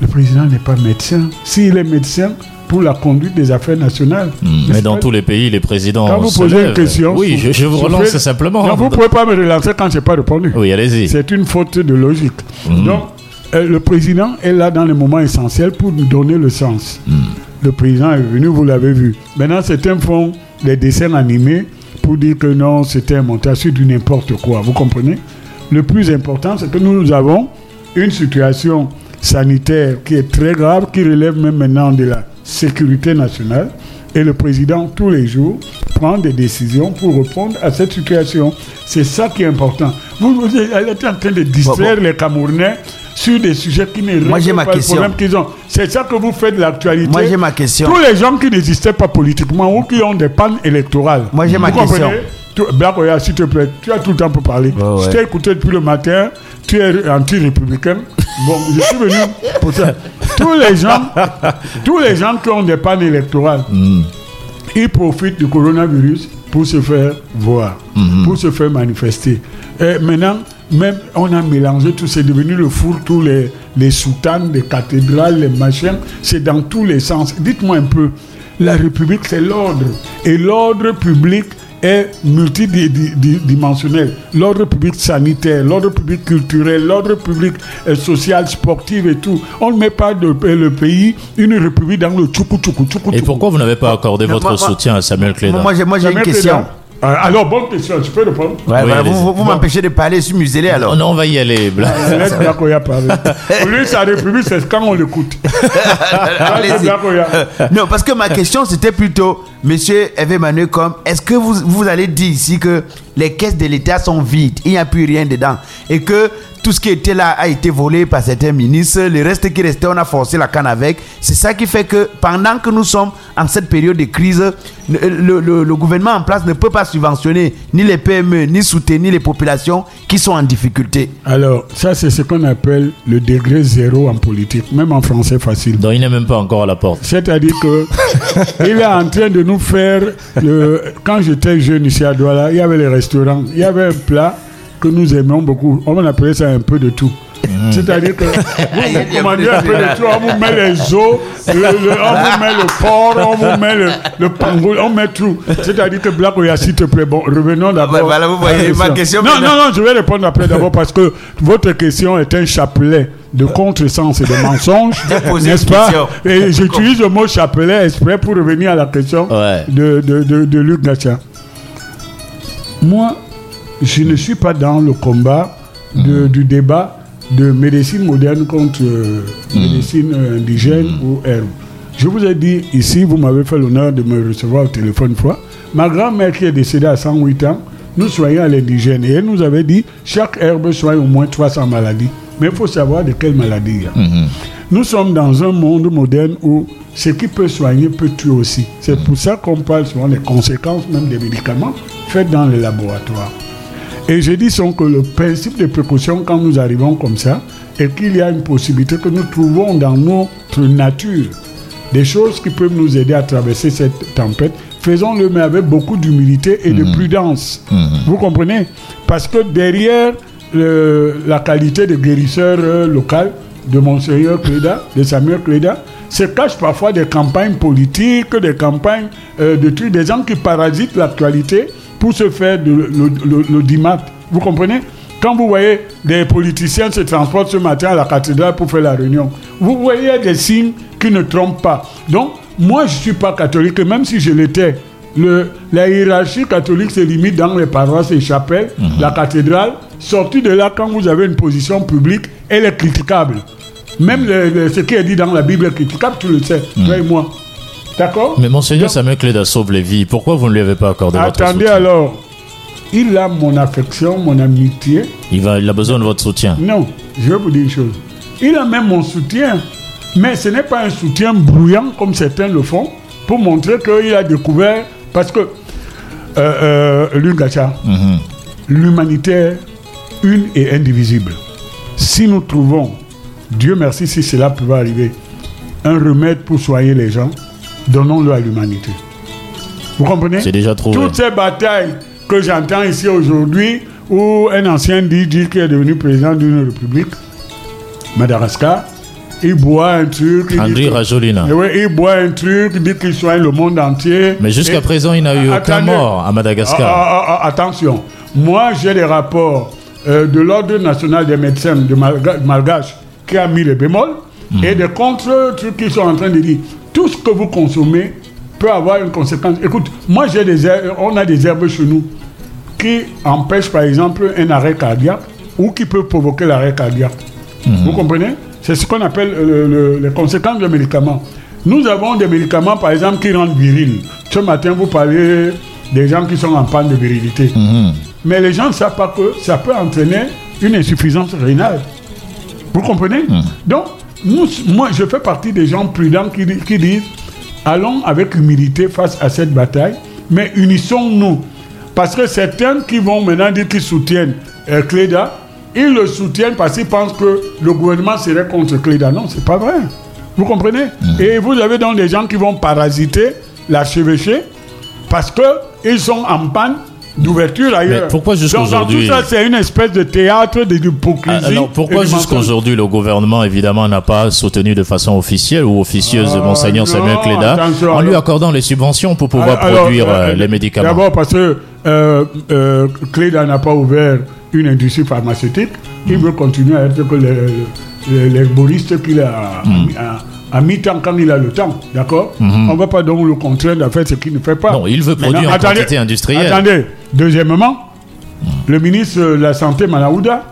le président n'est pas médecin. S'il est médecin pour la conduite des affaires nationales. N'est-ce Mais dans tous les pays, les présidents. quand vous se posez une question. Oui, je, je vous relance simplement. Non, vous ne pouvez pas me relancer quand je n'ai pas répondu. Oui, allez-y. C'est une faute de logique. Mhm. Donc, euh, le président est là dans les moments essentiels pour nous donner le sens. Mhm. Le président est venu, vous l'avez vu. Maintenant, certains font des dessins animés pour dire que non, c'était un montage sur du n'importe quoi. Vous comprenez? Le plus important, c'est que nous avons une situation sanitaire qui est très grave, qui relève même maintenant de la sécurité nationale. Et le président, tous les jours, prend des décisions pour répondre à cette situation. C'est ça qui est important. Vous, vous êtes en train de distraire Bon, bon. les Camerounais sur des sujets qui ne Moi, j'ai règlent ma pas question. le problème qu'ils ont. C'est ça que vous faites de l'actualité. Moi, j'ai ma question. Tous les gens qui n'existaient pas politiquement ou qui ont des pannes électorales. Moi, j'ai ma Vous comprenez question. Black s'il te plaît, tu as tout le temps pour parler. Ouais. Je t'ai écouté depuis le matin, tu es anti-républicain. Bon, je suis venu pour ça. Tous les gens, tous les gens qui ont des pannes électorales, Hmm. ils profitent du coronavirus pour se faire voir, pour se faire manifester. Et maintenant, même on a mélangé tout, c'est devenu le four, tous les, les soutanes, les cathédrales, les machins, c'est dans tous les sens. Dites-moi un peu, la République, c'est l'ordre. Et l'ordre public est multidimensionnel. L'ordre public sanitaire, l'ordre public culturel, l'ordre public euh, social, sportif et tout. On ne met pas de, euh, le pays, une république dans le tchoukou tchoukou tchoukou. Et pourquoi vous n'avez pas accordé Non, votre soutien à Samuel Cléda Moi, j'ai moi, j'ai une question. Euh, alors, bonne question, je peux répondre Ouais, Oui, voilà, vous, vous, m'empêchez de parler, je suis muselé alors. Non, on va y aller. Laisse Blakoya parler. Lui, sa république, c'est quand on l'écoute. Non, parce que ma question c'était plutôt, monsieur Hervé Manuel, comme est-ce que vous, vous allez dire ici que les caisses de l'État sont vides, il n'y a plus rien dedans, et que tout ce qui était là a été volé par certains ministres, le reste qui restait, on a forcé la canne avec. C'est ça qui fait que pendant que nous sommes en cette période de crise, le, le- le- le gouvernement en place ne peut pas subventionner ni les PME, ni soutenir les populations qui sont en difficulté. Alors, ça, c'est ce qu'on appelle le degré zéro en politique, même en français facile. Donc il n'est même pas encore à la porte. C'est-à-dire que il est en train de nous faire le. Quand j'étais jeune ici à Douala, il y avait les restaurants, il y avait un plat que nous aimions beaucoup. On appelait ça un peu de tout. C'est-à-dire que vous commandez un peu de tout, on vous met les os, le- le- on vous met le porc, on vous met le, le pangolin, on met tout. C'est-à-dire que Black Oya, s'il te plaît, bon, revenons d'abord. Voilà, vous voyez, ma question Non, non, non, je vais répondre après d'abord parce que votre question est un chapelet de contresens et de mensonges, n'est-ce pas? question. Et j'utilise le mot chapelet exprès pour revenir à la question Ouais. de, de, de, de Luc Gacha. Moi, je ne suis pas dans le combat de- du débat de médecine moderne contre euh, médecine euh, indigène ou herbe. Je vous ai dit ici, vous m'avez fait l'honneur de me recevoir au téléphone une fois. Ma grand-mère qui est décédée à 108 ans, nous soignons à l'indigène et elle nous avait dit chaque herbe soigne au moins 300 maladies. Mais il faut savoir de quelle maladie il y a. Nous sommes dans un monde moderne où ce qui peut soigner peut tuer aussi. C'est pour ça qu'on parle souvent des conséquences même des médicaments faits dans les laboratoires. Et je dis donc que le principe de précaution, quand nous arrivons comme ça, est qu'il y a une possibilité que nous trouvons dans notre nature des choses qui peuvent nous aider à traverser cette tempête. Faisons-le, mais avec beaucoup d'humilité et de prudence. Vous comprenez? Parce que derrière le- la qualité de guérisseur euh, local de Monseigneur Cléda, de Samuel Cléda, se cachent parfois des campagnes politiques, des campagnes euh, de trucs, des gens qui parasitent l'actualité pour se faire de le- le- l'audimat. Vous comprenez? Quand vous voyez des politiciens se transportent ce matin à la cathédrale pour faire la réunion, vous voyez des signes qui ne trompent pas. Donc, moi, je ne suis pas catholique, même si je l'étais. Le, la hiérarchie catholique se limite dans les paroisses et chapelles, la cathédrale. Sorti de là, quand vous avez une position publique, elle est critiquable. Même le- le- ce qui est dit dans la Bible est critiquable, tu le sais, toi et moi. D'accord Mais Monseigneur Samuel Cléda sauve les vies. Pourquoi vous ne lui avez pas accordé votre Attendez soutien alors. Il a mon affection, mon amitié. il, va, il a besoin de votre soutien. Non, je vais vous dire une chose. Il a même mon soutien. Mais ce n'est pas un soutien bruyant comme certains le font pour montrer qu'il a découvert. Parce que, euh, euh, Luc Gacha, l'humanité est une et indivisible. Si nous trouvons, Dieu merci si cela pouvait arriver, un remède pour soigner les gens, donnons-le à l'humanité. Vous comprenez C'est déjà trouvé. Toutes ces batailles que j'entends ici aujourd'hui, où un ancien DJ qui est devenu président d'une république, Madagascar, il boit un truc. dit André Rajolina. Eh oui, il boit un truc, il dit qu'il soigne le monde entier. Mais jusqu'à Et- présent, il n'a eu aucun mort à Madagascar. Ah, ah, ah, attention, moi j'ai des rapports euh, de l'Ordre national des médecins de Malga- Malgache qui a mis le bémol et des contre-trucs qui sont en train de dire tout ce que vous consommez peut avoir une conséquence. Écoute, moi j'ai des herbes, on a des herbes chez nous qui empêchent par exemple un arrêt cardiaque ou qui peuvent provoquer l'arrêt cardiaque. Vous comprenez? C'est ce qu'on appelle euh, le- les conséquences des médicaments. Nous avons des médicaments par exemple qui rendent viril. Ce matin, vous parlez des gens qui sont en panne de virilité. Mais les gens ne savent pas que ça peut entraîner une insuffisance rénale. Vous comprenez? Donc, nous- moi, je fais partie des gens prudents qui, di- qui disent allons avec humilité face à cette bataille, mais unissons-nous. Parce que certains qui vont maintenant dire qu'ils soutiennent euh, Cléda, ils le soutiennent parce qu'ils pensent que le gouvernement serait contre Cléda. Non, c'est pas vrai. Vous comprenez? Et vous avez donc des gens qui vont parasiter l'archevêché parce que ils sont en panne d'ouverture ailleurs. Mais pourquoi jusqu'aujourd'hui- tout ça, c'est une espèce de théâtre de d'hypocrisie. Ah, Alors pourquoi et de jusqu'à mensonge. aujourd'hui le gouvernement évidemment n'a pas soutenu de façon officielle ou officieuse Ah, Monseigneur Samuel Cléda en lui accordant les subventions pour pouvoir Alors, produire euh, euh, les médicaments? D'abord parce que euh, euh, Cléda n'a pas ouvert une industrie pharmaceutique. Il Hmm. veut continuer à être que le- le- l'herboriste qu'il a, Hmm. a, mis tant quand il a le temps. D'accord On ne va pas donc le contraindre à faire ce qu'il ne fait pas. Non, il veut produire en quantité industrielle. Attendez. Deuxièmement, le ministre de la Santé, Malaouda,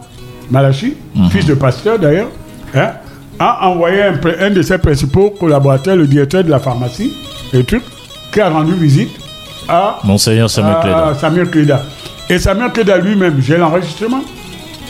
Malachi, Hmm. fils de pasteur d'ailleurs, hein, a envoyé un, de ses principaux collaborateurs, le directeur de la pharmacie, et truc, qui a rendu visite à Monseigneur Samuel à- Cléda. à Samuel Cléda. Et Samuel Cléda lui-même, j'ai l'enregistrement,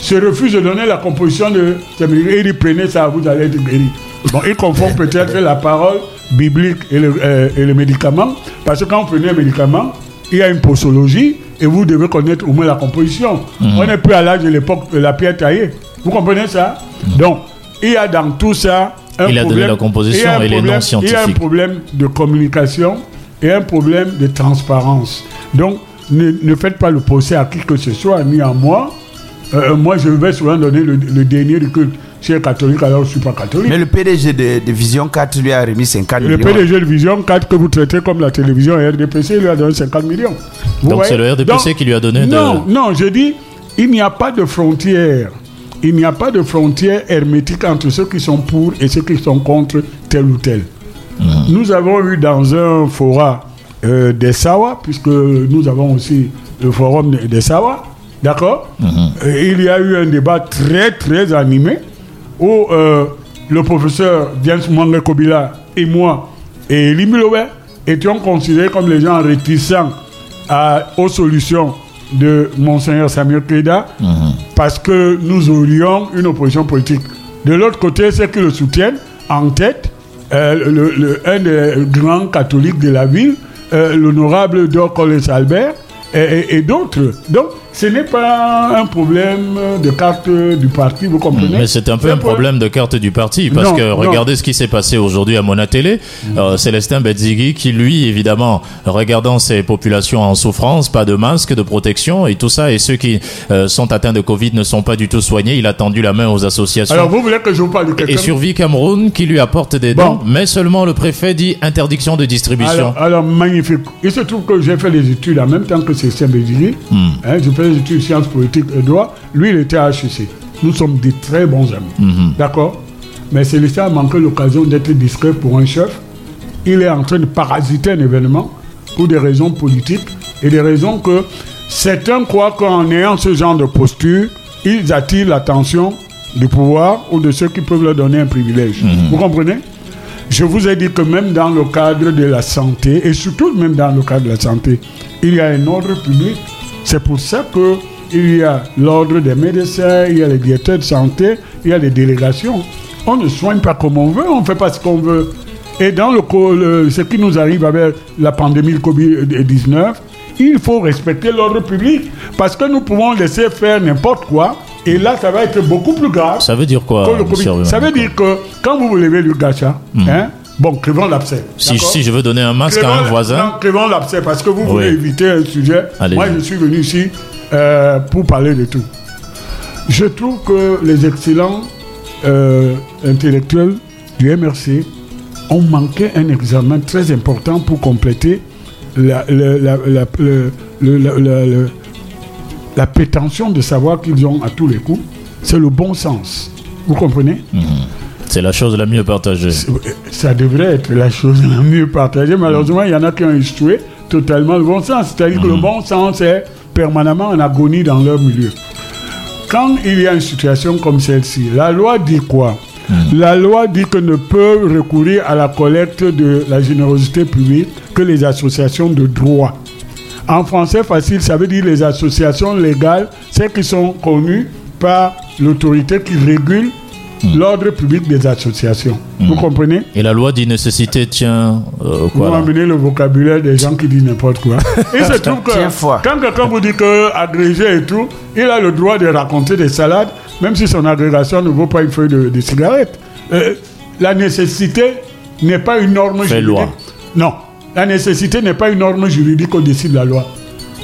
se refuse de donner la composition de. Et il dit prenez ça, vous allez être guéri. Bon, il confond peut-être la parole biblique et le, euh, et le médicament, parce que quand vous prenez un médicament, il y a une posologie et vous devez connaître au moins la composition. Mhm. On n'est plus à l'âge de l'époque de la pierre taillée. Vous comprenez ça? Donc, il y a dans tout ça un. Il a donné problème- la composition et les noms problème- Il y a un scientifiques. problème de communication et un problème de transparence. Donc, ne, ne faites pas le procès à qui que ce soit, ni à moi. Euh, moi, je vais souvent donner le, le dernier du culte chez les catholiques, alors je ne suis pas catholique. Mais le PDG de, de Vision 4 lui a remis 50 Le millions. PDG de Vision 4 que vous traitez comme la télévision RDPC lui a donné 50 millions. Vous Donc c'est le RDPC qui lui a donné de- Non, non, je dis, il n'y a pas de frontière. Il n'y a pas de frontière hermétique entre ceux qui sont pour et ceux qui sont contre tel ou tel. Nous avons eu dans un forum euh, des Sawa, puisque nous avons aussi le forum des- Sawa, d'accord? Et Il y a eu un débat très très animé où euh, le professeur James Mwange Kobila et moi et Elie Milowe étions considérés comme les gens réticents à- aux solutions de Monseigneur Samuel Keda parce que nous aurions une opposition politique. De l'autre côté, ceux qui le soutiennent, en tête, euh, le- le- un des grands catholiques de la ville, euh, l'honorable Dor Collins Albert, et, et- et d'autres. Donc, ce n'est pas un problème de carte du parti, vous comprenez Mais c'est un peu un problème de carte du parti, parce Non, que non. regardez ce qui s'est passé aujourd'hui à Mona Télé. Euh, Célestin Betzigui, qui lui, évidemment, regardant ces populations en souffrance, pas de masque, de protection et tout ça, et ceux qui euh, sont atteints de Covid ne sont pas du tout soignés, il a tendu la main aux associations. Alors, vous voulez que je vous parle de quelqu'un et sur Vie Cameroun, qui lui apporte des Bon. dons, mais seulement le préfet dit interdiction de distribution. Alors, alors, magnifique. Il se trouve que j'ai fait des études en même temps que Célestin Bédigui. Hmm. Hein, fait des études sciences politiques et droit. Lui, il était à HEC. Nous sommes des très bons amis. Hmm. D'accord? Mais Célestin a manqué l'occasion d'être discret pour un chef. Il est en train de parasiter un événement pour des raisons politiques et des raisons que certains croient qu'en ayant ce genre de posture, ils attirent l'attention du pouvoir ou de ceux qui peuvent leur donner un privilège. Vous comprenez? Je vous ai dit que même dans le cadre de la santé, et surtout même dans le cadre de la santé, il y a un ordre public. C'est pour ça que il y a l'ordre des médecins, il y a les directeurs de santé, il y a les délégations. On ne soigne pas comme on veut, on ne fait pas ce qu'on veut. Et dans le, ce qui nous arrive avec la pandémie de Covid-19, il faut respecter l'ordre public parce que nous pouvons laisser faire n'importe quoi. Et là, ça va être beaucoup plus grave. Ça veut dire quoi que le Covid. Ça veut dire que quand vous vous levez du gacha, hein, bon, crevons l'abcès. si, si je veux donner un masque à un voisin, non, crevons l'abcès parce que vous Oui. voulez éviter un sujet. Allez-y. Moi, je suis venu ici euh, pour parler de tout. Je trouve que les excellents euh, intellectuels du MRC ont manqué un examen très important pour compléter la, la, la, la, le- le- la- la- le- la prétention de savoir qu'ils ont à tous les coups. C'est le bon sens. Vous comprenez? C'est la chose la mieux partagée. ça devrait être la chose la mieux partagée. Malheureusement, il y en a qui ont échoué totalement le bon sens. C'est-à-dire que le bon sens est permanemment en agonie dans leur milieu. Quand il y a une situation comme celle-ci, la loi dit quoi? La loi dit que ne peut recourir à la collecte de la générosité publique que les associations de droit. En français facile, ça veut dire les associations légales, celles qui sont connues par l'autorité qui régule l'ordre public des associations. Vous comprenez? Et la loi dit nécessité tient euh, quoi Vous amenez le vocabulaire des gens qui disent n'importe quoi. Il se trouve que quand quelqu'un vous dit que agrégé et tout, il a le droit de raconter des salades, même si son agrégation ne vaut pas une feuille de, de cigarette. Euh, la nécessité n'est pas une norme Fait juridique. loi. Non. La nécessité n'est pas une norme juridique au-dessus de la loi.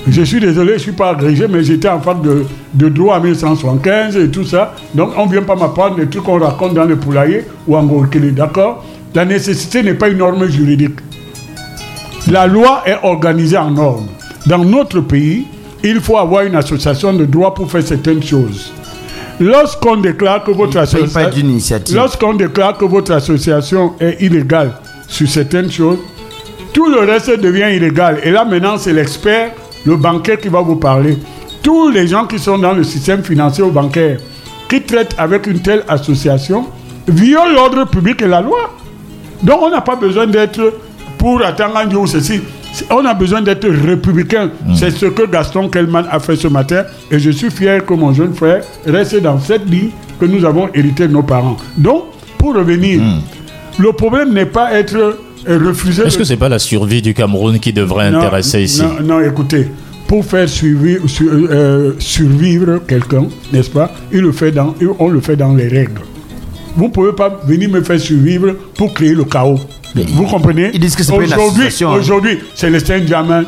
Je suis désolé, je ne suis pas agrégé, mais j'étais en fac de, de droit en 1975 et tout ça. Donc on ne vient pas m'apprendre des trucs qu'on raconte dans le poulailler ou en Gorkele, d'accord? La nécessité n'est pas une norme juridique. La loi est organisée en normes. Dans notre pays, il faut avoir une association de droit pour faire certaines choses. Lorsqu'on déclare que votre association, lorsqu'on déclare que votre association est illégale sur certaines choses, tout le reste devient illégal. Et là maintenant, c'est l'expert, le banquier qui va vous parler. Tous les gens qui sont dans le système financier ou bancaire, qui traitent avec une telle association, violent l'ordre public et la loi. Donc on n'a pas besoin d'être pour attendre un ou ceci. On a besoin d'être républicain. C'est ce que Gaston Kellman a fait ce matin. Et je suis fier que mon jeune frère reste dans cette ligne que nous avons hérité de nos parents. Donc, pour revenir, le problème n'est pas être Est-ce de- que c'est pas la survie du Cameroun qui devrait non, intéresser ici Non, non, écoutez, pour faire survivre, sur- euh, survivre quelqu'un, n'est-ce pas il le fait dans, On le fait dans les règles. Vous ne pouvez pas venir me faire survivre pour créer le chaos. Vous comprenez ils disent que c'est Aujourd'hui- hein. Aujourd'hui, Célestin Diamant,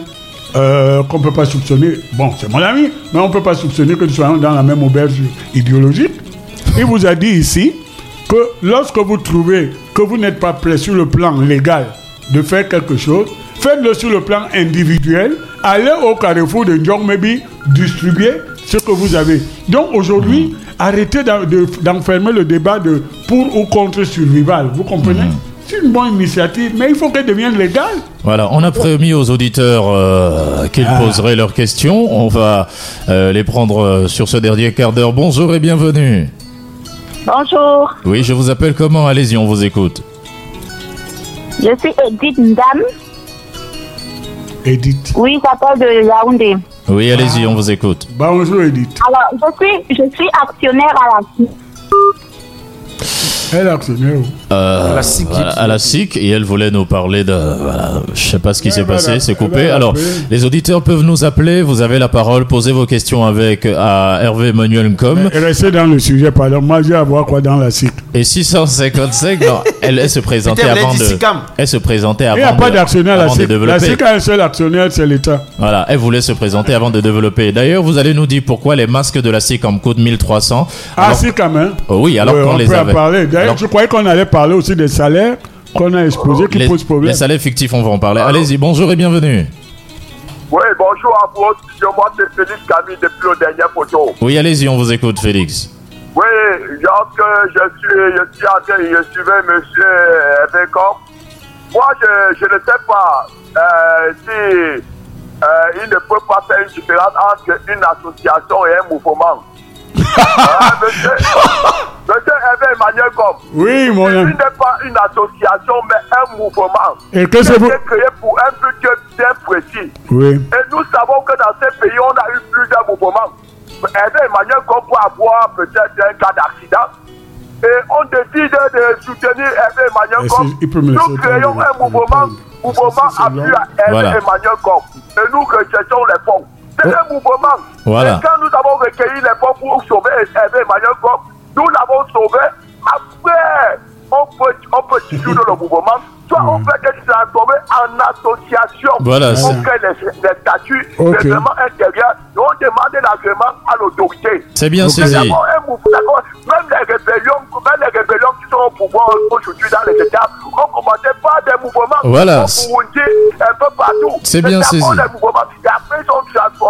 euh, qu'on ne peut pas soupçonner, bon, c'est mon ami, mais on ne peut pas soupçonner que nous soyons dans la même auberge idéologique. Il vous a dit ici que lorsque vous trouvez que vous n'êtes pas prêt sur le plan légal de faire quelque chose, faites-le sur le plan individuel, allez au carrefour de Njong Maybe, distribuez ce que vous avez. Donc aujourd'hui, arrêtez d'en- de- d'enfermer le débat de pour ou contre survival. Vous comprenez? C'est une bonne initiative, mais il faut qu'elle devienne légale. Voilà, on a promis aux auditeurs euh, qu'ils Ah. poseraient leurs questions. On va euh, les prendre euh, sur ce dernier quart d'heure. Bonjour et bienvenue. Bonjour, Oui, je vous appelle comment? Allez-y, on vous écoute. je suis Edith Ndam. Edith. Oui, j'appelle de Yaoundé. Oui, allez-y, on vous écoute. Bonjour Edith. Alors, je suis, je suis actionnaire à la Elle est actionnaire. Euh, la SIC. voilà, à la SIC et elle voulait nous parler de voilà, je sais pas ce qui Elle s'est va passé c'est elle coupé va alors les auditeurs peuvent nous appeler vous avez la parole posez vos questions avec à Hervé Manuel Com Et Restez dans le sujet, pardon. Moi, j'ai à voir quoi dans la cycle. et 655 non, elle, elle se présentait avant de elle se présentait Il avant n'y a pas de- d'actionnaire à la cycle. La cycle a un seul actionnaire, c'est l'État. Voilà, elle voulait se présenter avant de développer. D'ailleurs, vous allez nous dire pourquoi les masques de la SIC en coûtent 1300. Ah, Alors- si, quand même. Oh oui, alors Ouais, qu'on on les avait. parler. D'ailleurs, Alors- je croyais qu'on allait parler aussi des salaires qu'on a exposés qui les, posent problème. les salaires fictifs, on va en parler. Allez-y, bonjour et bienvenue. Oui, bonjour à vous. Je moi, c'est Félix Camille depuis le dernier photo. Oui, allez-y, on vous écoute, Félix. Oui, genre que je suis, je suis en train, je suivais monsieur Ebekon. Moi, je, je ne sais pas euh, si euh, il ne peut pas faire une différence entre une association et un mouvement. Monsieur, monsieur Hervé Emmanuel Comme. Oui, mon ami. n'est pas une association, mais un mouvement. Et que c'est vous Qui est créé pour un but bien précis. Oui. Et nous savons que dans ces pays, on a eu plusieurs mouvements. Aider Emmanuel qu'on peut avoir peut-être un cas d'accident. Et on décide de soutenir Aider Emmanuel Et comme c'est- il peut me laisser nous créons un mouvement, mouvement appui à Voilà. Emmanuel comme. Et nous recherchons les fonds. C'est un mouvement. Voilà. Et quand nous avons recueilli les fonds pour sauver Emmanuel comme, nous l'avons sauvé. Après, on peut, on peut dissoudre le mouvement. Soit on peut le transformer en association. Voilà, on crée les, les statuts, Ok. les règlements intérieurs, et on demande l'agrément à l'autorité. C'est bien saisi. Même les rébellions, même les rébellions qui sont au pouvoir aujourd'hui dans les États, on commençait par des mouvements. Voilà. Un peu partout. C'est bien saisi. et après ils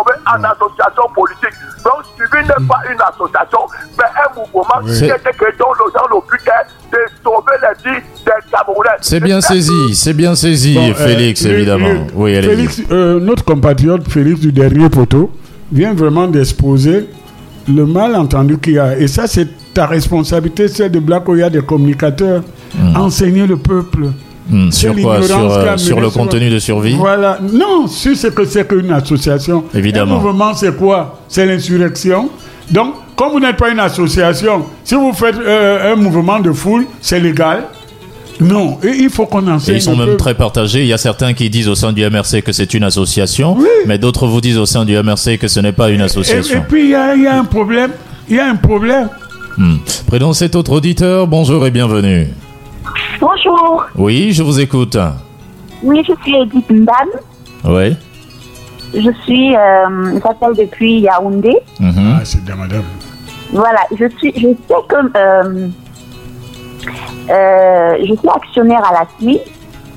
en association politique. Donc, suivi n'est pas une association, mais un mouvement qui C'est- était créé dans le, dans le but est de sauver les vies des Camerounais. C'est bien saisi, c'est bien saisi, Bon, euh, Félix, lui- évidemment. lui- oui, allez-y. Félix, euh, notre compatriote Félix du dernier poteau vient vraiment d'exposer le malentendu qu'il y a. Et ça, c'est ta responsabilité, c'est de Black Oya des communicateurs. Enseigner le peuple. Hmm, sur quoi? Sur, euh, sur le contenu de survie? Voilà. Non, sur ce que c'est qu'une association. Évidemment. Un mouvement, c'est quoi? C'est l'insurrection. Donc, comme vous n'êtes pas une association, si vous faites euh, un mouvement de foule, c'est légal. Non, et il faut qu'on Et enseigne. ils sont même très partagés. Il y a certains qui disent au sein du MRC que c'est une association, mais d'autres vous disent au sein du MRC que ce n'est pas une Et, et association. puis, il y, a- il y a un problème. Il y a un problème. Prenons cet autre auditeur. Bonjour et bienvenue. Bonjour, Oui, je vous écoute. Oui, je suis Edith Ndam. Oui. Je suis, euh, j'appelle depuis Yaoundé. Mhm. Ah, c'est la madame. Voilà, je suis, je sais que euh, euh, je suis actionnaire à la SMI,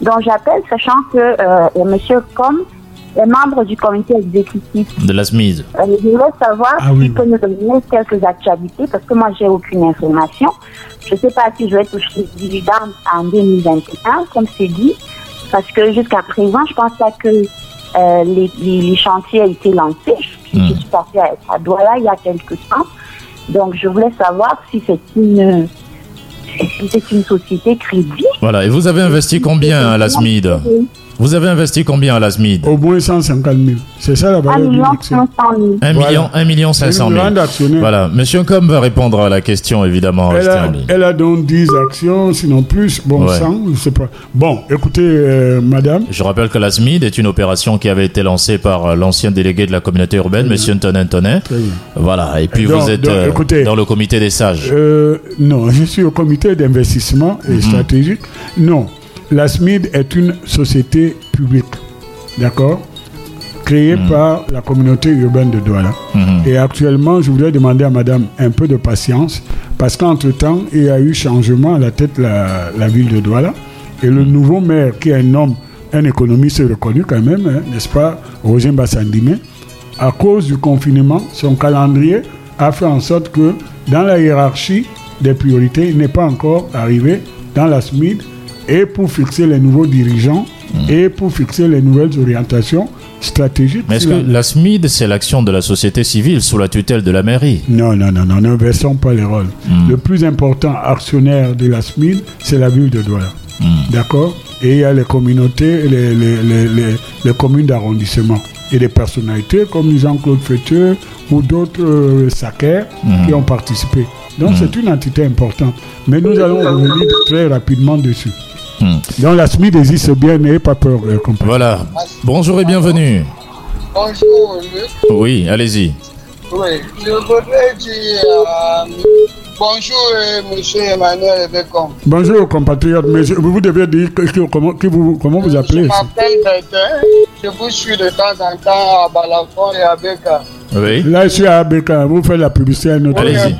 donc j'appelle sachant que euh, Monsieur Com est membre du comité exécutif. De la SMID. Euh, je voulais savoir Ah s'il oui. peut nous donner quelques actualités parce que moi j'ai aucune information. Je ne sais pas si je vais toucher les dividendes en 2021, comme c'est dit, parce que jusqu'à présent, je pense pas que euh, les, les- les chantiers aient été lancés. Je, je suis partie à, à Douala il y a quelques temps. Donc je voulais savoir si c'est une, si c'est une société crédible. Voilà. Et vous avez investi combien à la SMID Vous avez investi combien à la SMID Au moins 150 000. C'est ça la 1 valeur du million Nixon. 500 000. 1 Voilà. million, 1 million 500 une 000. grande actionnaire. Voilà. Monsieur Com va répondre à la question, évidemment. Elle a, elle a donc 10 actions, sinon plus. Bon, Ouais. 100, je sais pas. Bon, écoutez, euh, madame. Je rappelle que la SMID est une opération qui avait été lancée par euh, l'ancien délégué de la communauté urbaine, Monsieur Antonin Antonin. Très bien. Voilà. Et puis Donc- vous êtes donc, euh, écoutez, dans le comité des sages. Euh, non, je suis au comité d'investissement et stratégique. Non, la SMID est une société publique, d'accord? Créée par la communauté urbaine de Douala. Mhm. Et actuellement, je voudrais demander à madame un peu de patience parce qu'entre-temps, il y a eu changement à la tête de la, la ville de Douala. Et le nouveau maire, qui est un homme, un économiste reconnu quand même, hein, n'est-ce pas, Roger Bassandimé, à cause du confinement, son calendrier a fait en sorte que dans la hiérarchie des priorités, il n'est pas encore arrivé dans la SMID et pour fixer les nouveaux dirigeants et pour fixer les nouvelles orientations stratégiques. Mais est-ce que la- SMID, c'est l'action de la société civile sous la tutelle de la mairie non, non, non, non, n'inversons pas les rôles. Le plus important actionnaire de la SMID, c'est la ville de Douala. D'accord? Et il y a les communautés, les, les, les, les, les communes d'arrondissement. Et des personnalités comme Jean-Claude Fétieux ou d'autres euh, qui ont participé. Donc c'est une entité importante. Mais nous allons revenir très rapidement dessus. Hmm. Donc la SMID existe bien, n'ayez pas peur, euh, compagnie. Voilà. Bonjour et bienvenue. Bonjour, Luc. Oui, allez-y. Oui, je voudrais dire euh, bonjour, euh, monsieur Emmanuel Ebecom. Bonjour compatriotes, mais je- vous devez dire que, que- comment, que vous, comment vous Je appelez ça m'appelle Bertin. Je vous suis de temps en temps à Balafon et à Beka. Oui. Là, je suis à Abeka, vous faites la publicité à notre Allez-y.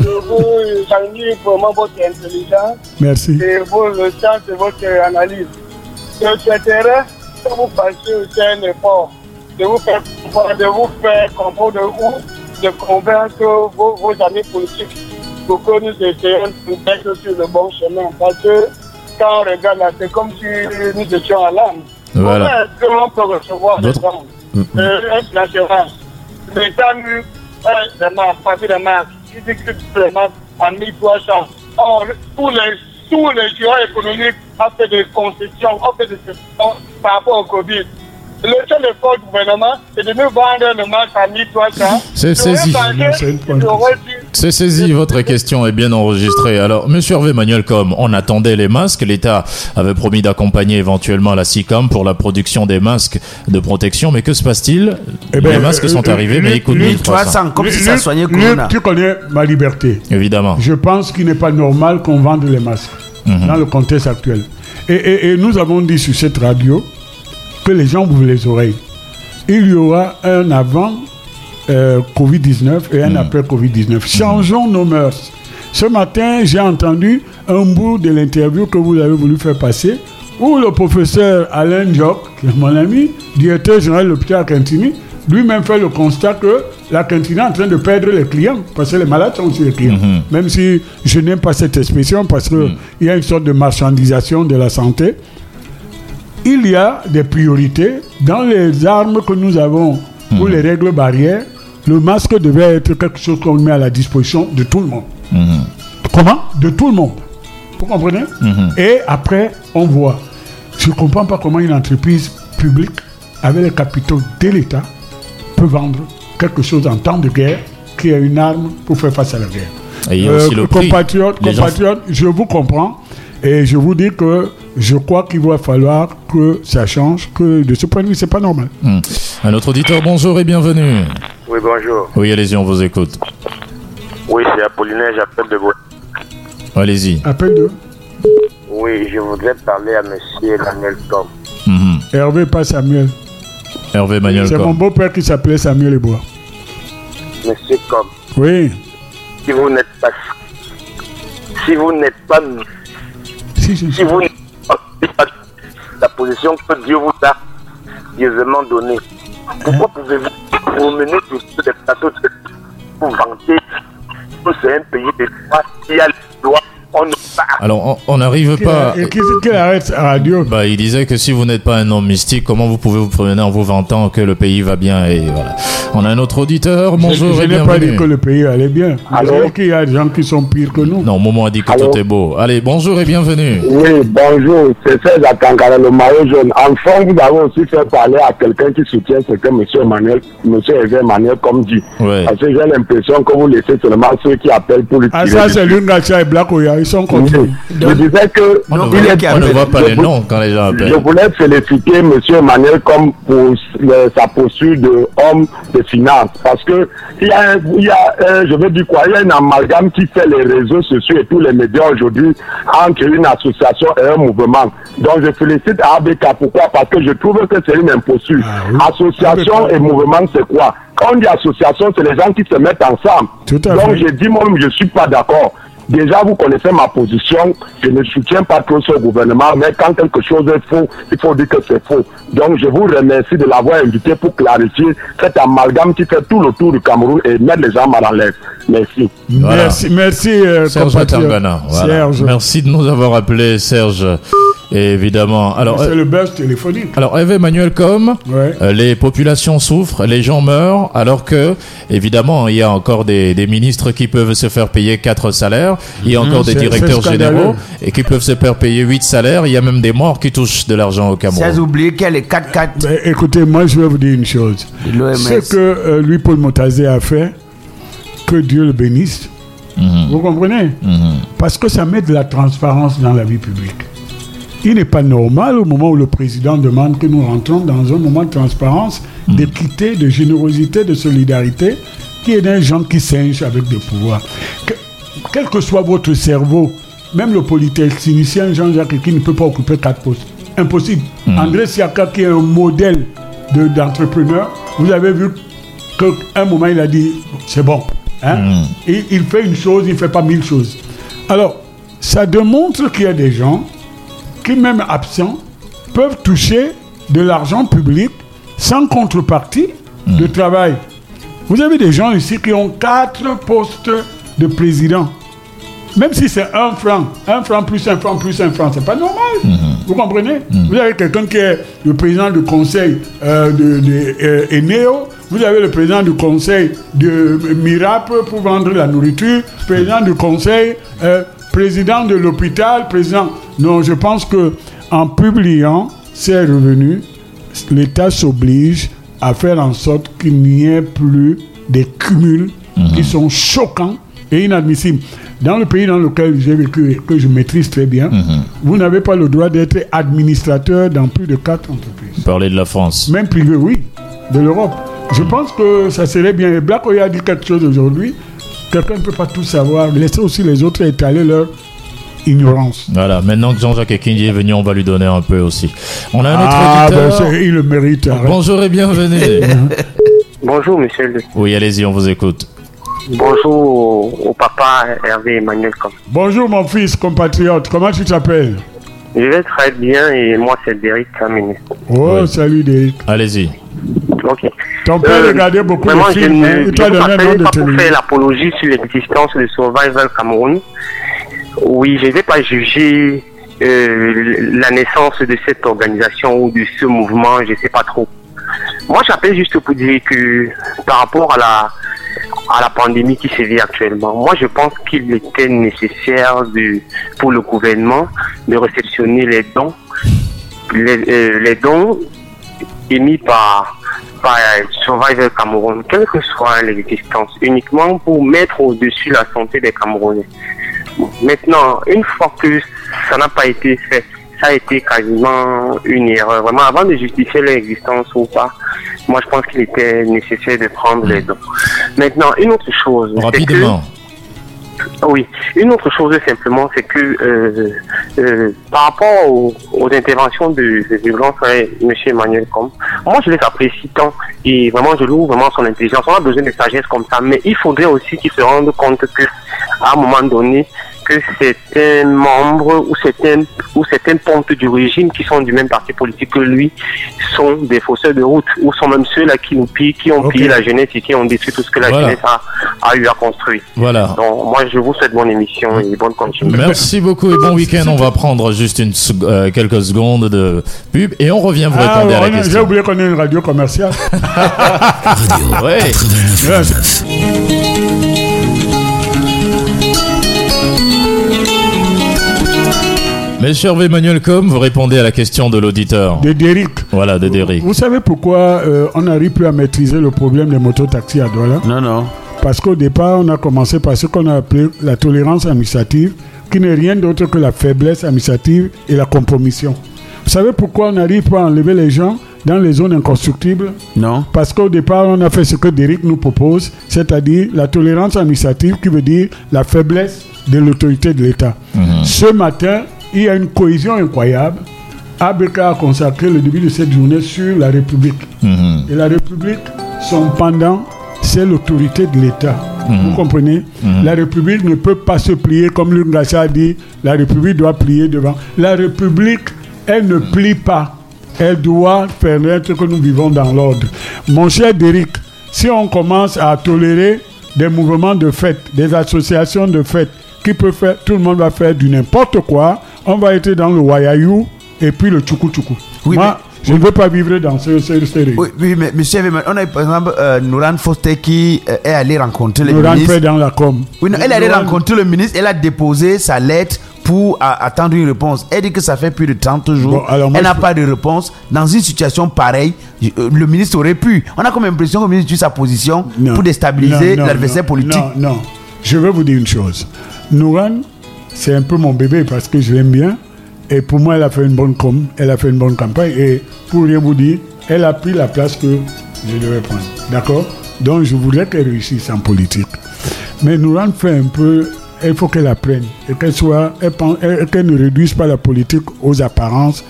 Je vous salue vraiment votre intelligence Merci. et vos, le sens de votre analyse. Je souhaiterais que vous fassiez aussi un effort de vous faire comprendre, de vous faire comprendre de vous, de convaincre vos, vos amis politiques pour que nous essayions de nous mettre sur le bon chemin. Parce que quand on regarde là, c'est comme si nous étions à l'âme. Voilà. Comment est-ce qu'on peut recevoir des D'autres- gens euh, l'assurance L'État fait des marques, pas des marques, il que des marques en 1300. Or, tous les, tous les géants économiques ont fait des concessions, ont fait des concessions par rapport au Covid. Le seul effort du gouvernement, c'est de nous vendre le marque à 1300. C'est saisi. c'est saisi, votre question est bien enregistrée. Alors, monsieur Hervé Manuel, comme on attendait les masques, l'État avait promis d'accompagner éventuellement la SICAM pour la production des masques de protection, mais que se passe-t-il Eh ben, Les masques euh, sont euh, arrivés, mais ils coûtent Luc, 1300. 300, comme si Luc, ça soignait Luc, Corona. tu connais ma liberté. Évidemment. Je pense qu'il n'est pas normal qu'on vende les masques dans le contexte actuel. Et, et- et nous avons dit sur cette radio que les gens ouvrent les oreilles. Il y aura un avant euh, Covid-19 et un après Covid-19. Changeons nos mœurs. Ce matin, j'ai entendu un bout de l'interview que vous avez voulu faire passer où le professeur Alain Jock, qui est mon ami, directeur général de l'hôpital Cantini, lui-même fait le constat que la cantine est en train de perdre les clients parce que les malades sont aussi les clients. Même si je n'aime pas cette expression parce qu'il il y a une sorte de marchandisation de la santé. Il y a des priorités dans les armes que nous avons pour les règles barrières. Le masque devait être quelque chose qu'on met à la disposition de tout le monde. Comment? De tout le monde. Vous comprenez? Et après, on voit. Je ne comprends pas comment une entreprise publique, avec les capitaux de l'État, peut vendre quelque chose en temps de guerre qui est une arme pour faire face à la guerre. Et il y a aussi le prix. compatriotes, Les gens- compatriotes, je vous comprends et je vous dis que je crois qu'il va falloir que ça change, que de ce point de vue, c'est pas normal. Hmm. Un autre auditeur, bonjour et bienvenue. Oui, bonjour. Oui, allez-y, on vous écoute. Oui, c'est Apollinaire, j'appelle de Bois. Ah. Allez-y. Appel de? Oui, je voudrais parler à monsieur Daniel Tom. Mhm. Hervé, pas Samuel. Hervé Manuel C'est mon beau-père qui s'appelait Samuel Ebois. Monsieur Tom, Oui. si vous n'êtes pas. Si vous n'êtes pas. Si, si, Si vous n'êtes pas la position que Dieu vous a pieusement donnée, pourquoi pouvez-vous vous mener sur des plateaux de pour vanter que c'est un pays de droit, y a les droits, on ne pas. Alors, on- n'arrive pas. et qui, qui arrête sa radio Bah, il disait que si vous n'êtes pas un homme mystique, comment vous pouvez vous promener en vous vantant que le pays va bien et voilà. On a un autre auditeur. Bonjour Je et n'ai pas dit que le pays allait bien. Je sais qu'il y a des gens qui sont pires que nous. Non, Momo a dit que Allô tout est beau. Allez, bonjour et bienvenue. Oui, bonjour, c'est Serge Akankara, le maillot jaune. Enfin, vous avez aussi fait parler à quelqu'un qui soutient ce que M. Emmanuel, M. Emmanuel, comme dit. Ouais. Parce que j'ai l'impression que vous laissez seulement ceux qui appellent pour lui Ah, ça, c'est Lungacha et Black Oya. Ils sont. Oui. Je disais que On ne il voit, est- on ne voit pas je les noms quand les gens Je appellent. voulais féliciter M. Emmanuel comme pour le- sa posture de homme de finance. Parce que il y a, un- il y a euh, je veux dire quoi, il y a un amalgame qui fait les réseaux sociaux et tous les médias aujourd'hui entre une association et un mouvement. Donc je félicite ABK. Pourquoi? Parce que je trouve que c'est une imposture. Ah oui. Association ABK. et mouvement, c'est quoi? Quand on dit association, c'est les gens qui se mettent ensemble. Tout à Donc j'ai dit moi, je suis pas d'accord. Déjà, vous connaissez ma position. Je ne soutiens pas trop ce gouvernement, mais quand quelque chose est faux, il faut dire que c'est faux. Donc, je vous remercie de l'avoir invité pour clarifier cet amalgame qui fait tout le tour du Cameroun et mettre les gens mal en l'aise. Merci. Voilà. Merci, merci, euh, Serge. Voilà. Merci de nous avoir appelé, Serge. Évidemment. Alors, C'est euh, le buzz téléphonique. alors Hervé Emmanuel comme Ouais. euh, les populations souffrent, les gens meurent, alors que évidemment il y a encore des, des ministres qui peuvent se faire payer quatre salaires, il y a encore des Mmh, directeurs généraux et qui peuvent se faire payer huit salaires. Il y a même des morts qui touchent de l'argent au Sans Cameroun. oublier qu'il y a les 4-4 Ben, écoutez, moi, je vais vous dire une chose. Ce que euh, lui, Paul Motazé, a fait, que Dieu le bénisse. Mhm. Vous comprenez? Mhm. Parce que ça met de la transparence dans la vie publique. Il n'est pas normal au moment où le président demande que nous rentrons dans un moment de transparence, d'équité, de générosité, de solidarité, qu'il y ait des gens qui singe avec des pouvoirs. Que- quel que soit votre cerveau, même le polytechnicien Jean-Jacques qui ne peut pas occuper quatre postes. Impossible. André Siaka qui est un modèle de- d'entrepreneur, vous avez vu qu'à un moment il a dit c'est bon. Hein? Il, il fait une chose, il ne fait pas mille choses. Alors, ça démontre qu'il y a des gens qui, même absents, peuvent toucher de l'argent public sans contrepartie de travail. Vous avez des gens ici qui ont quatre postes de président. Même si c'est un franc, un franc plus un franc plus un franc, c'est pas normal. Vous comprenez? Vous avez quelqu'un qui est le président du conseil euh, de, de euh, Eneo, vous avez le président du conseil de Mirap pour vendre la nourriture, président du conseil, euh, président de l'hôpital, président. Non, je pense que en publiant ces revenus, l'État s'oblige à faire en sorte qu'il n'y ait plus des cumuls qui sont choquants et inadmissibles. Dans le pays dans lequel j'ai vécu et que je maîtrise très bien, vous n'avez pas le droit d'être administrateur dans plus de quatre entreprises. Parler de la France. Même privé, oui, de l'Europe. Je pense que ça serait bien. Et Black Oya a dit quelque chose aujourd'hui. Quelqu'un ne peut pas tout savoir. Laissez aussi les autres étaler leur ignorance. Voilà, maintenant que Jean-Jacques Ekindi est venu, on va lui donner un peu aussi. On a un autre Ah, ben, auditeur. il le mérite. arrête. Bonjour et bienvenue. Bonjour, monsieur. le- oui, allez-y, on vous écoute. Bonjour au, papa Hervé Emmanuel. Bonjour mon fils compatriote, comment tu t'appelles? Je vais très bien et moi, c'est Derek Kamine. Oh, Oui. salut Derek. Allez-y. Ok. Ton père Euh, regardait beaucoup de je films. ne Il t'a donné un nom de pour faire l'apologie sur l'existence de Survival Cameroun. Oui, je ne vais pas juger euh, la naissance de cette organisation ou de ce mouvement, je ne sais pas trop. Moi, j'appelle juste pour dire que par rapport à la, à la pandémie qui se vit actuellement, moi, je pense qu'il était nécessaire de, pour le gouvernement de réceptionner les dons, les, euh, les dons émis par, par Survival Cameroun, quelle que soit l'existence, uniquement pour mettre au-dessus la santé des Camerounais. Maintenant, une fois que ça n'a pas été fait, ça a été quasiment une erreur. Vraiment, avant de justifier l'existence ou pas, moi je pense qu'il était nécessaire de prendre les dons. Maintenant, une autre chose. c'est que- Rapidement. Oui, une autre chose simplement, c'est que euh, euh, par rapport aux, interventions de- du grand frère M. Emmanuel Com, moi je les apprécie tant et vraiment je loue vraiment son intelligence. On a besoin de sagesse comme ça, mais il faudrait aussi qu'il se rende compte que à un moment donné, que certains membres ou certains ou certains pontes du régime qui sont du même parti politique que lui sont des fausseurs de route ou sont même ceux là qui nous pillent, qui ont Ok. pillé la jeunesse et qui ont détruit tout ce que la Voilà. jeunesse a, a eu à construire. Voilà. Donc moi je vous souhaite bonne émission et bonne continuation. Merci beaucoup et bon week-end. On va prendre juste une euh, quelques secondes de pub et on revient vous Ah, répondre à la on a- J'ai oublié qu'on est une radio commerciale. Ouais. Monsieur Hervé Emmanuel Com, vous répondez à la question de l'auditeur. De Derrick. Voilà, de Derrick. Vous savez pourquoi euh, on n'arrive plus à maîtriser le problème des mototaxis à Douala? Non, non. Parce qu'au départ, on a commencé par ce qu'on a appelé la tolérance administrative, qui n'est rien d'autre que la faiblesse administrative et la compromission. Vous savez pourquoi on n'arrive pas à enlever les gens dans les zones inconstructibles? Non. Parce qu'au départ, on a fait ce que Derrick nous propose, c'est-à-dire la tolérance administrative qui veut dire la faiblesse de l'autorité de l'État. Ce matin, il y a une cohésion incroyable. ABK a consacré le début de cette journée sur la République. Mhm. Et la République, son pendant, c'est l'autorité de l'État. Mhm. Vous comprenez Mhm. La République ne peut pas se plier, comme Luc Gassia a dit, la République doit plier devant. La République, elle ne plie pas. Elle doit permettre que nous vivons dans l'ordre. Mon cher Derrick, si on commence à tolérer des mouvements de fête, des associations de fête, qui peut faire, tout le monde va faire du n'importe quoi, on va être dans le Wayayou et puis le Tchoukou Tchoukou. Moi, je ne veux pas vivre dans ce, ce. Oui, oui, mais monsieur, on a par exemple euh, Nouran Foster qui euh, est allé rencontrer le ministre. rentre dans la com. Oui, non, elle est allée Nouran- rencontrer le ministre, elle a déposé sa lettre pour attendre une réponse. Elle dit que ça fait plus de 30 jours. Bon, alors moi, elle n'a pas de réponse. Dans une situation pareille, euh, le ministre aurait pu. On a comme l'impression que le ministre utilise sa position Non. pour déstabiliser l'adversaire politique. Non, non. Je vais vous dire une chose. Nouran, c'est un peu mon bébé parce que je l'aime bien. Et pour moi, elle a fait une bonne com, elle a fait une bonne campagne. Et pour rien vous dire, elle a pris la place que je devais prendre. D'accord? Donc, je voudrais qu'elle réussisse en politique. Mais Nouran fait un peu. Il faut qu'elle apprenne et qu'elle soit, qu'elle ne réduise pas la politique aux apparences.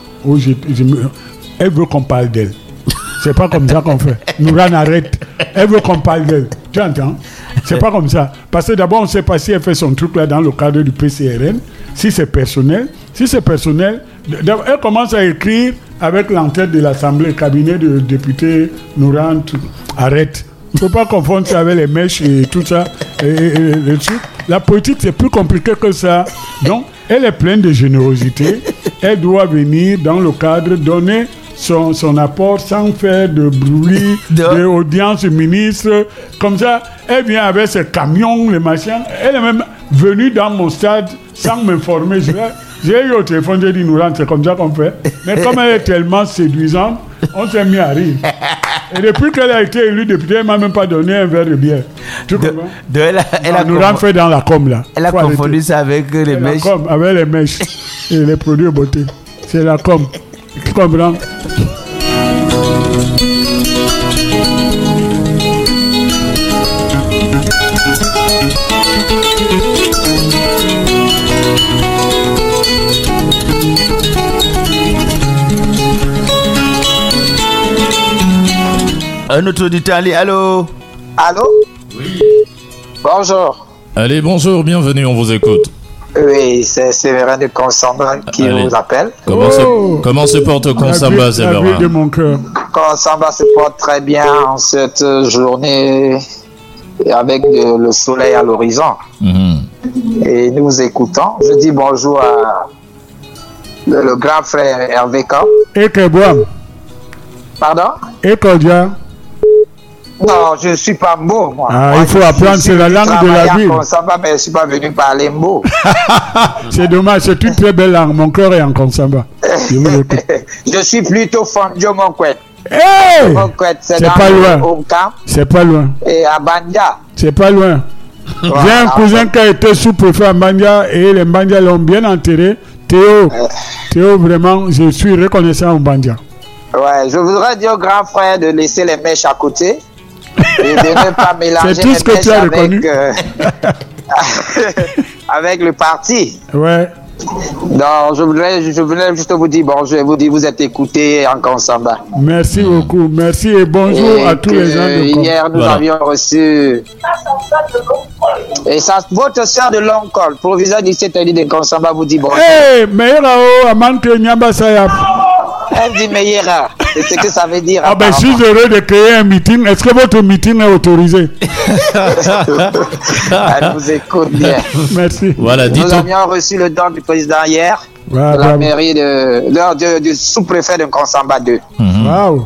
Elle veut qu'on parle d'elle. C'est pas comme ça qu'on fait. Nouran arrête. Elle veut qu'on parle d'elle. Tu entends? C'est pas comme ça. Parce que d'abord, on ne sait pas si elle fait son truc là dans le cadre du PCRN, si c'est personnel. Si c'est personnel, elle commence à écrire avec l'entête de l'Assemblée, cabinet de député Nouran. tout. Arrête. Il ne faut pas confondre ça avec les mèches et tout ça. Et, et- et. La politique, c'est plus compliqué que ça. Donc, elle est pleine de générosité. Elle doit venir dans le cadre, donner son, son apport sans faire de bruit, de audience ministre. Comme ça, elle vient avec ses camions, les machins. Elle est même venue dans mon stade sans m'informer. J'ai eu au téléphone, j'ai dit, nous c'est comme ça qu'on fait. Mais comme elle est tellement séduisante, on s'est mis à rire. Et depuis qu'elle a été élue députée, elle m'a même pas donné un verre de bière. Tu comprends? De- elle a- elle a nous fait dans la com là. Elle a Faut arrêter. confondu ça avec les La mèches. com, avec les mèches et les produits de beauté. C'est la com. Tu comprends? Un autre auditeur, allez, allô? Allô? Oui. Bonjour. Allez, bonjour, bienvenue, on vous écoute. Oui, c'est Séverin de Consamba qui Allez. vous appelle. Comment, se, comment se porte Consamba, Séverin de mon cœur. Consamba se porte très bien en cette journée avec de- le soleil à l'horizon. Mhm. Et nous écoutons. Je dis bonjour à le, le grand frère Hervé Kamp. Et Pardon? Et Kodia Non, je ne suis pas mot, moi. Ah, Moi, il faut apprendre, c'est la langue de la ville. Consamba, mais je ne suis pas venu parler mot. C'est dommage, c'est une très belle langue. Mon cœur est en Consamba. Je suis plutôt Fondjo Monkwet. Hey Monkwet, c'est C'est pas loin. C'est pas loin. et à Banja. C'est pas loin. J'ai un cousin qui a été sous-préfet à Bandia et les Bandia l'ont bien enterré. Théo, Théo, vraiment, je suis reconnaissant au Bandia. Ouais, je voudrais dire au grand frère de laisser les mèches à côté et de ne pas mélanger C'est tout ce que tu as avec, reconnu. euh, avec le parti. Ouais. Non, je voulais, je voulais juste vous dire bonjour et vous dire vous êtes écoutés en Kansamba. Merci beaucoup. Merci et bonjour Et à tous les gens de Hier, nous Voilà. avions reçu. Et ça, votre soeur de long col, proviseur du CTD de Kansamba, vous dit bonjour. Eh, meilleur ao, amante Nyamba Sayap. Elle dit Meillera. C'est ce que ça veut dire. Ah ben, je suis heureux de créer un meeting. Est-ce que votre meeting est autorisé? Elle vous écoute bien. Merci. Voilà, dites Nous avions reçu le don du président hier, de la bravo. mairie de, de- de- du sous-préfet de Kansamba 2. Waouh.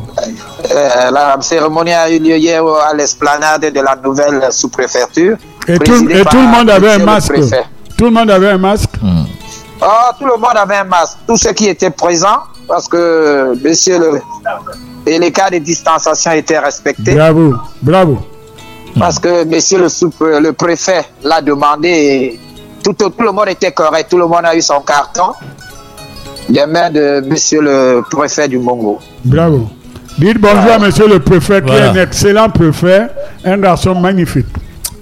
Euh, la cérémonie a eu lieu hier à l'esplanade de la nouvelle sous-préfecture. Et, tout, et le monde avait un masque. Tout le monde avait un masque? Oh, tout le monde avait un masque. Tous ceux qui étaient présents, parce que monsieur le. Et les cas de distanciation étaient respectés. Bravo, bravo. Parce que monsieur le, sous le préfet l'a demandé. Et tout, tout le monde était correct. Tout le monde a eu son carton. Des mains de monsieur le préfet du Mongo. Bravo. Dites bonjour à monsieur le préfet, qui Voilà. est un excellent préfet, un garçon magnifique.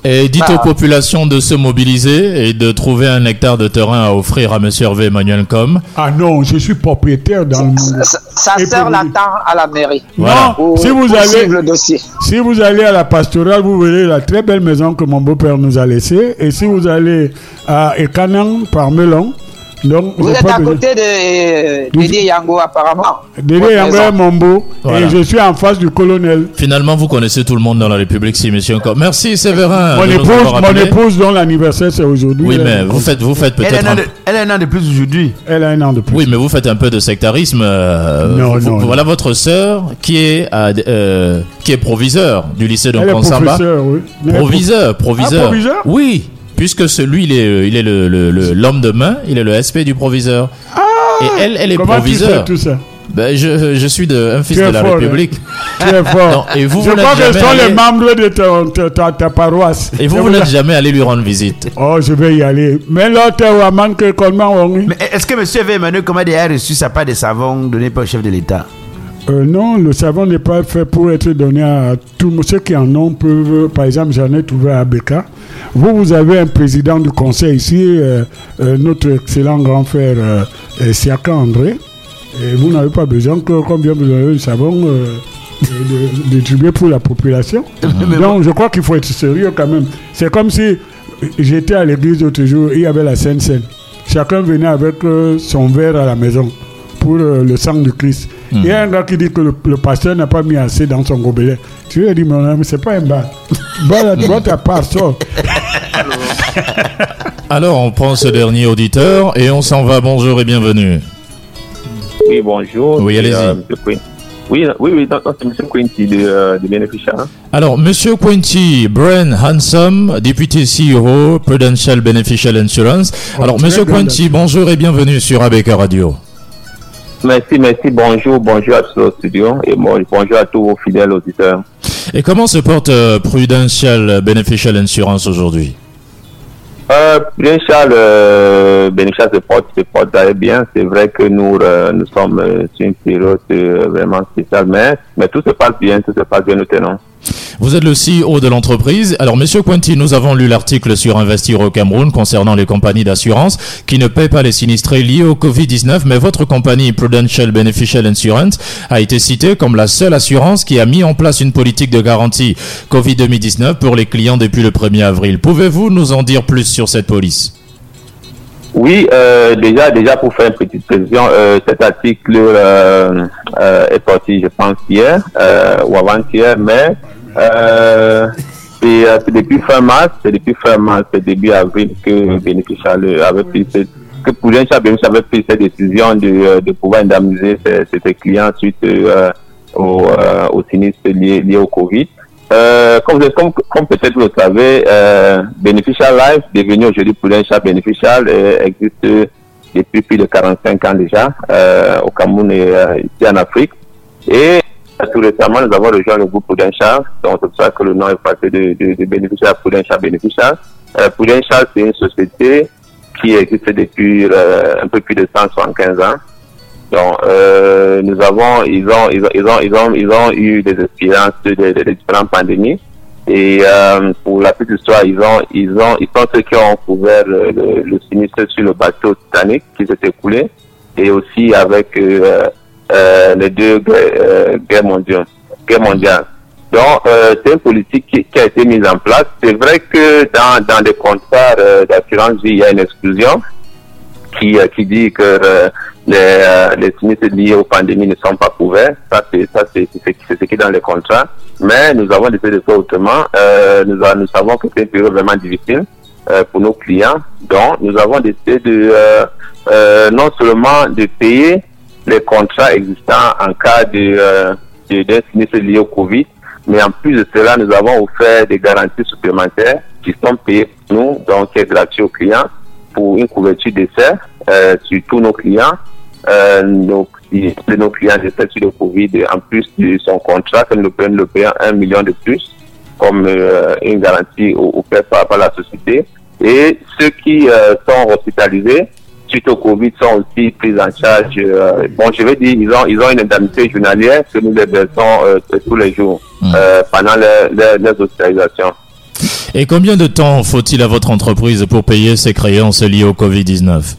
Et dites Ah. aux populations de se mobiliser et de trouver un hectare de terrain à offrir à Monsieur Hervé Emmanuel Com. Ah non, je suis propriétaire dans. Sa, sa sœur l'attend à la mairie. Voilà. Non, Pour- si vous allez, le dossier. si vous allez à la pastorale, vous verrez la très belle maison que mon beau-père nous a laissée. Et si vous allez à Ekanan, par Melon, donc Vous êtes à côté de Didier Yango, apparemment. Dédé Yango est mon beau. Voilà. Et je suis en face du colonel. Finalement, vous connaissez tout le monde dans la République, si Monsieur Com. Merci Séverin. Mon de épouse, mon épouse dont l'anniversaire c'est aujourd'hui. Oui, elle- mais vous faites, vous faites Elle, peut-être. a un an un- de, elle a un an de plus aujourd'hui. Elle a un an de plus. Oui, mais vous faites un peu de sectarisme. euh, Non, vous- non, non. Voilà votre sœur qui est à- euh, qui est proviseur du lycée de Elle Kansamba. oui. Mais elle est Proviseur, proviseur. Ah, proviseur Oui, puisque celui, il est, il est le, le- le- l'homme de main, il est le SP du proviseur. Et elle, elle est Comment tu proviseur. fais tout ça Ben, je, je suis de, un fils Tu es de la fort, hein. République. Très fort. Non, et vous, Je vous crois n'êtes que ce jamais sont les allé- membres de ta, ta, ta- ta paroisse. Et vous, Je vous n'êtes la- jamais allé lui rendre visite. Oh, je vais y aller. Mais là, tu es man que comment on Mais est-ce que M. Emmanuel Comade a reçu sa part de savon donné par le chef de l'État? Euh, non, le savon n'est pas fait pour être donné à tout le monde. Ceux qui en ont peuvent, par exemple, j'en ai trouvé à Beka. Vous, vous avez un président du conseil ici, euh, euh, notre excellent grand frère Siaka André. Et vous n'avez pas besoin que combien vous avez de savon distribuer pour la population. Donc, je crois qu'il faut être sérieux quand même. C'est comme si j'étais à l'église l'autre jour, il y avait la Sainte Seine. Chacun venait avec son verre à la maison pour le sang du Christ. Il y a un gars qui dit que le, le pasteur n'a pas mis assez dans son gobelet. Tu lui as dit, mon ami, c'est pas un bar. Bois ta part. Alors, on prend ce dernier auditeur et on s'en va. Bonjour et bienvenue. Oui, bonjour. Oui, allez-y. euh, Quinn. Oui, oui, oui, c'est M. Quinty de, euh, de Bénéficiaire. Alors, Monsieur Quinty, Brian Hansom, député CEO, Prudential Beneficial Insurance. Alors, très Monsieur bien, Quinty, bonjour et bienvenue sur ABK Radio. Merci, merci, bonjour, bonjour à tous au studio et bon- bonjour à tous vos fidèles auditeurs. Et comment se porte euh, Prudential Beneficial Insurance aujourd'hui? Euh, Prudential euh, Bénéficiaire se porte, se porte très bien. C'est vrai que nous, euh, nous sommes sur une période vraiment spéciale, mais, mais tout se passe bien, tout se passe bien, nous tenons. Vous êtes le CEO de l'entreprise. Alors, Monsieur Quinty, nous avons lu l'article sur Investir au Cameroun concernant les compagnies d'assurance qui ne paient pas les sinistrés liés au Covid-19, mais votre compagnie Prudential Beneficial Insurance a été citée comme la seule assurance qui a mis en place une politique de garantie Covid-2019 pour les clients depuis le 1er avril. Pouvez-vous nous en dire plus sur cette police? Oui, euh, déjà, déjà pour faire une petite précision, euh, cet article euh, est sorti, je pense, hier ou avant-hier, mais euh, c'est euh, c'est depuis fin mars, c'est depuis fin mars, c'est début avril que Bénéficial avait pris cette, que Bénéficial avait pris cette décision de, euh, pouvoir indemniser ses, clients suite euh, au, euh, au sinistre lié, au Covid. Comme, peut-être vous le savez, euh, Beneficial Life, devenu aujourd'hui Prudential Beneficial, euh, existe depuis plus de 45 ans déjà au Cameroun et ici en Afrique. Et tout récemment, nous avons rejoint le groupe Prudential, donc c'est pour ça que le nom est passé de, de, de Beneficial à Prudential Beneficial. Euh, Prudential, c'est une société qui existe depuis euh, un peu plus de 175 ans. Donc, euh, nous avons, ils ont, ils ont, ils ont, ils ont, ils ont eu des expériences de, différentes pandémies. Et euh, pour la petite histoire, ils ont, ils ont, ils sont ceux qui ont couvert le, sinistre sur le bateau Titanic qui s'est écoulé, et aussi avec euh, les deux guerres, euh, guerres mondiales. Guerres mondiales. Donc, euh, c'est une politique qui, qui a été mise en place. C'est vrai que dans, dans les contrats euh, d'assurance vie, il y a une exclusion qui, qui dit que les, les sinistres liés aux pandémies ne sont pas couverts. Ça, c'est ce qui est dans les contrats. Mais nous avons décidé de faire autrement. Euh, nous, nous savons que c'est une période vraiment difficile euh, pour nos clients. Donc, nous avons décidé de euh, non seulement de payer les contrats existants en cas de euh, de- sinistre lié au Covid, mais en plus de cela, nous avons offert des garanties supplémentaires qui sont payées pour nous, donc qui est gratuit aux clients pour une couverture d'essai euh, sur tous nos clients. Euh, si nos clients décèdent sur le Covid, en plus de son contrat, que nous prenons le payer un million de plus comme euh, une garantie offerte par, par la société. Et ceux qui euh, sont hospitalisés suite au Covid sont aussi pris en charge. euh, bon, je vais dire, ils ont, ils ont une indemnité journalière que nous les versons euh, tous les jours euh, pendant les, les, les hospitalisations. Et combien de temps faut-il à votre entreprise pour payer ses créances liées au Covid-19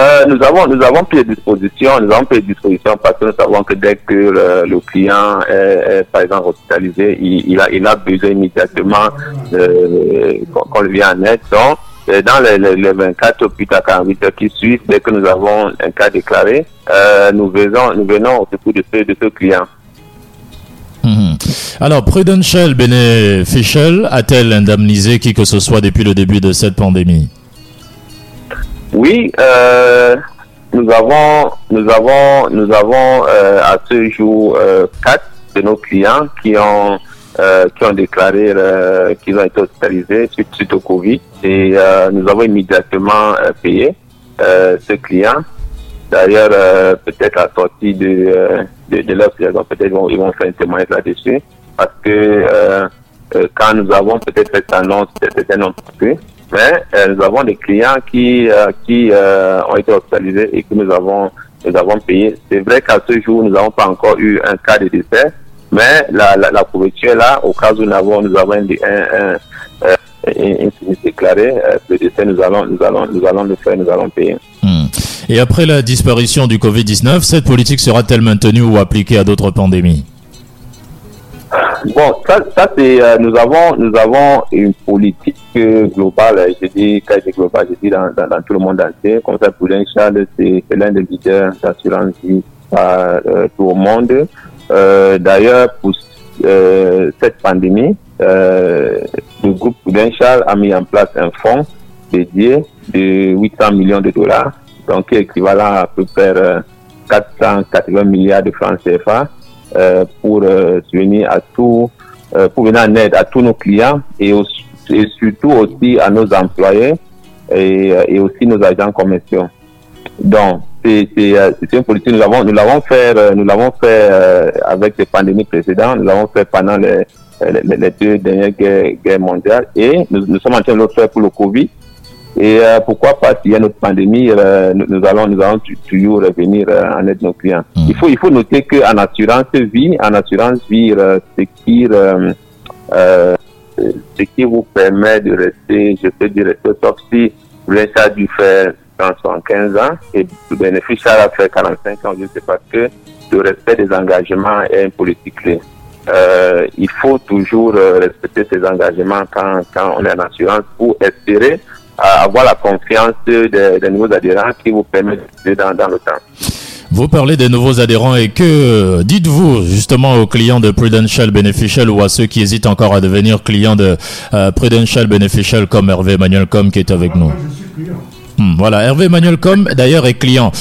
Euh, nous avons nous avons pris des dispositions, nous avons pris des dispositions parce que nous savons que dès que le, le client est, est, par exemple hospitalisé, il, il a il a besoin immédiatement qu'on qu'on lui vienne en aide. Donc, dans les, les, les 24 ou plus tard 48 heures qui suivent, dès que nous avons un cas déclaré, euh, nous venons nous venons au secours de ce de ce client. Mhm. Alors, Prudential Beneficial a-t-elle indemnisé qui que ce soit depuis le début de cette pandémie? Oui, euh, nous avons, nous avons, nous avons euh, à ce jour euh, quatre de nos clients qui ont, euh, qui ont déclaré euh, qu'ils ont été hospitalisés suite, au Covid et euh, nous avons immédiatement euh, payé euh, ce client. D'ailleurs, euh, peut-être à sortie de, de, de leur saison, peut-être ils vont, faire un témoignage là-dessus parce que quand nous avons peut-être fait annonce, c'était un mais nous avons des clients qui qui ont été hospitalisés et que nous avons nous avons payé. C'est vrai qu'à ce jour, nous n'avons pas encore eu un cas de décès, mais la, la, la couverture est là au cas où nous avons nous avons un, un, un, un, déclaré, le décès nous allons nous allons nous allons le faire, nous allons payer. Hmm. Et après la disparition du Covid-19, cette politique sera-t-elle maintenue ou appliquée à d'autres pandémies? Bon, ça, ça c'est, euh, nous avons, nous avons une politique euh, globale. Je dis, quand je dis globale, je dis dans, dans, dans tout le monde entier. Comme ça, Prudential, c'est c'est l'un des leaders d'assurance vie par euh, tout le monde. Euh, D'ailleurs, pour euh, cette pandémie, euh, le groupe Prudential a mis en place un fonds dédié de 800 millions de dollars, donc équivalent à peu près euh, 480 milliards de francs CFA euh, pour euh, venir à tout, euh, pour venir en aide à tous nos clients et, aussi- et surtout aussi à nos employés et, et aussi nos agents commerciaux. Donc, c'est euh, c'est une politique. Nous l'avons nous l'avons fait euh, nous l'avons fait euh, avec les pandémies précédentes. Nous l'avons fait pendant les, les, les deux dernières guerres, guerres mondiales et nous, nous sommes en train de le faire pour le Covid. Et euh, pourquoi pas s'il y a notre pandémie, euh, nous, nous allons nous allons toujours revenir euh, en aide de nos clients. Il faut il faut noter que en assurance vie, en assurance vie, ce qui ce qui vous permet de rester, je peux dire sauf si vous avez ça dû faire 115 ans et le bénéficiaire a fait 45 ans, je sais parce que le respect des engagements est une politique clé. Euh, il faut toujours euh, respecter ses engagements quand, quand on est en assurance pour espérer euh, avoir la confiance des, des nouveaux adhérents qui vous permettent de dans, dans le temps. Vous parlez des nouveaux adhérents et que dites-vous justement aux clients de Prudential Beneficial ou à ceux qui hésitent encore à devenir clients de euh, Prudential Beneficial comme Hervé Emmanuel Com qui est avec nous? Hmm, Voilà, Hervé Emmanuel Com d'ailleurs est client.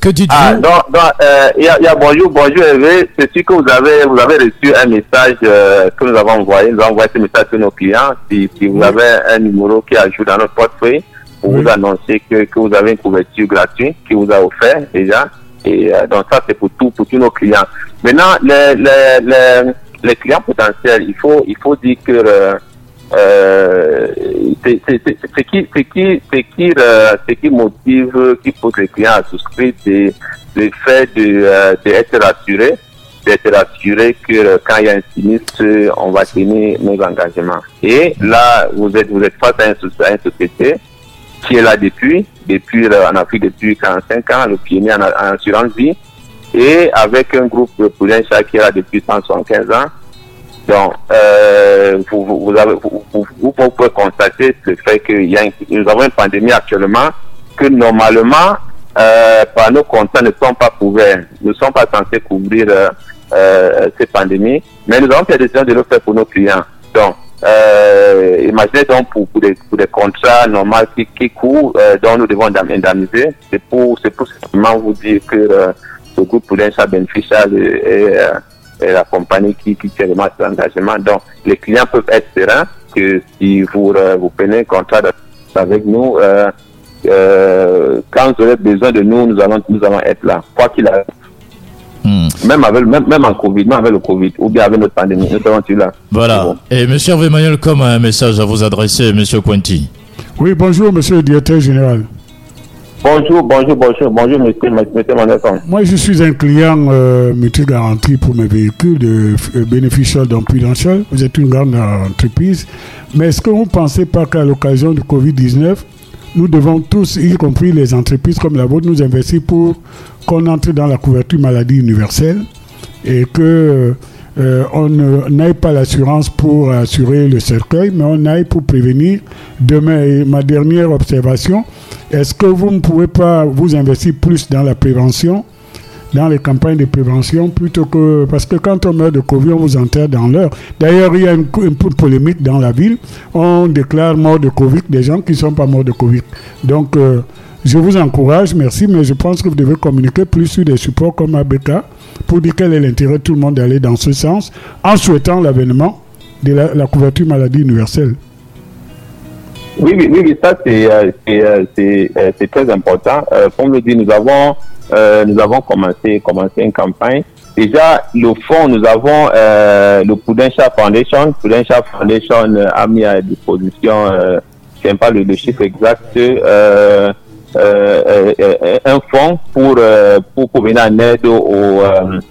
Que dites-vous Ah, donc, donc, euh, y, a, il y a bonjour, bonjour Hervé. C'est sûr que vous avez, vous avez reçu un message euh, que nous avons envoyé. Nous avons envoyé ce message sur nos clients. Si, si vous avez un numéro qui ajoute dans notre portefeuille pour vous annoncer que, que vous avez une couverture gratuite qui vous a offert déjà. Et euh, donc ça, c'est pour tout, pour tous nos clients. Maintenant, les, les, les, les clients potentiels, il faut, il faut dire que euh, c'est qui, qui, qui, euh, qui motive, qui pousse les clients à souscrire, c'est le fait de, euh, d'être rassuré d'être rassuré que euh, quand il y a un sinistre, on va tenir nos engagements. Et là, vous êtes, vous êtes face à, un, une société qui est là depuis, depuis euh, en Afrique depuis 45 ans, le pionnier en, assurance vie, et avec un groupe de qui est là depuis 175 ans. Donc, euh, vous, vous, avez, vous, vous, pouvez constater le fait que y a nous avons une pandémie actuellement que normalement, euh, par nos contrats ne sont pas couverts. Ne sommes pas censés couvrir euh, euh, ces pandémies, mais nous avons fait des décision de le faire pour nos clients. Donc, euh, imaginez donc pour, pour, des, pour des contrats normaux qui, qui courent, euh, dont nous devons indemniser. C'est pour, pour simplement vous dire que euh, ce groupe est, est, euh, est la compagnie qui, qui tient vraiment cet engagement. Donc, les clients peuvent être sereins que si vous, euh, vous prenez un contrat de- avec nous, euh, euh, quand vous aurez besoin de nous, nous allons, nous allons être là. Quoi qu'il arrive. Même, avec, même, même en Covid, même avec le Covid, ou bien avec notre pandémie, nous serons là. Voilà. Et monsieur Hervé Mayol, comme un message à vous adresser, monsieur Quinty. Oui, bonjour, monsieur le directeur général. Bonjour, bonjour, bonjour, bonjour, monsieur, monsieur Manasson. Moi, je suis un client euh, multi-garanti pour mes véhicules de euh, bénéficiaires d'un prudentiel. Vous êtes une grande euh, entreprise. Mais est-ce que vous ne pensez pas qu'à l'occasion du Covid-19, nous devons tous, y compris les entreprises comme la vôtre, nous investir pour qu'on entre dans la couverture maladie universelle et que euh, on n'aille pas l'assurance pour assurer le cercueil, mais on aille pour prévenir demain. Ma dernière observation, est-ce que vous ne pouvez pas vous investir plus dans la prévention, dans les campagnes de prévention, plutôt que... Parce que quand on meurt de Covid, on vous enterre dans l'heure. D'ailleurs, il y a une, une polémique dans la ville. On déclare mort de Covid des gens qui ne sont pas morts de Covid. Donc, euh, je vous encourage, merci, mais je pense que vous devez communiquer plus sur des supports comme ABK pour dire quel est l'intérêt de tout le monde d'aller dans ce sens, en souhaitant l'avènement de la, couverture maladie universelle. Oui, oui, oui, ça c'est euh, euh, euh, c'est très important. Euh, comme le dit, nous avons nous avons commencé commencé une campagne. Déjà, le fond, nous avons le Prudential Foundation. Prudential Foundation a mis à disposition, je ne sais pas le chiffre exact, euh, euh, un fonds pour, euh, pour pour venir en aide aux,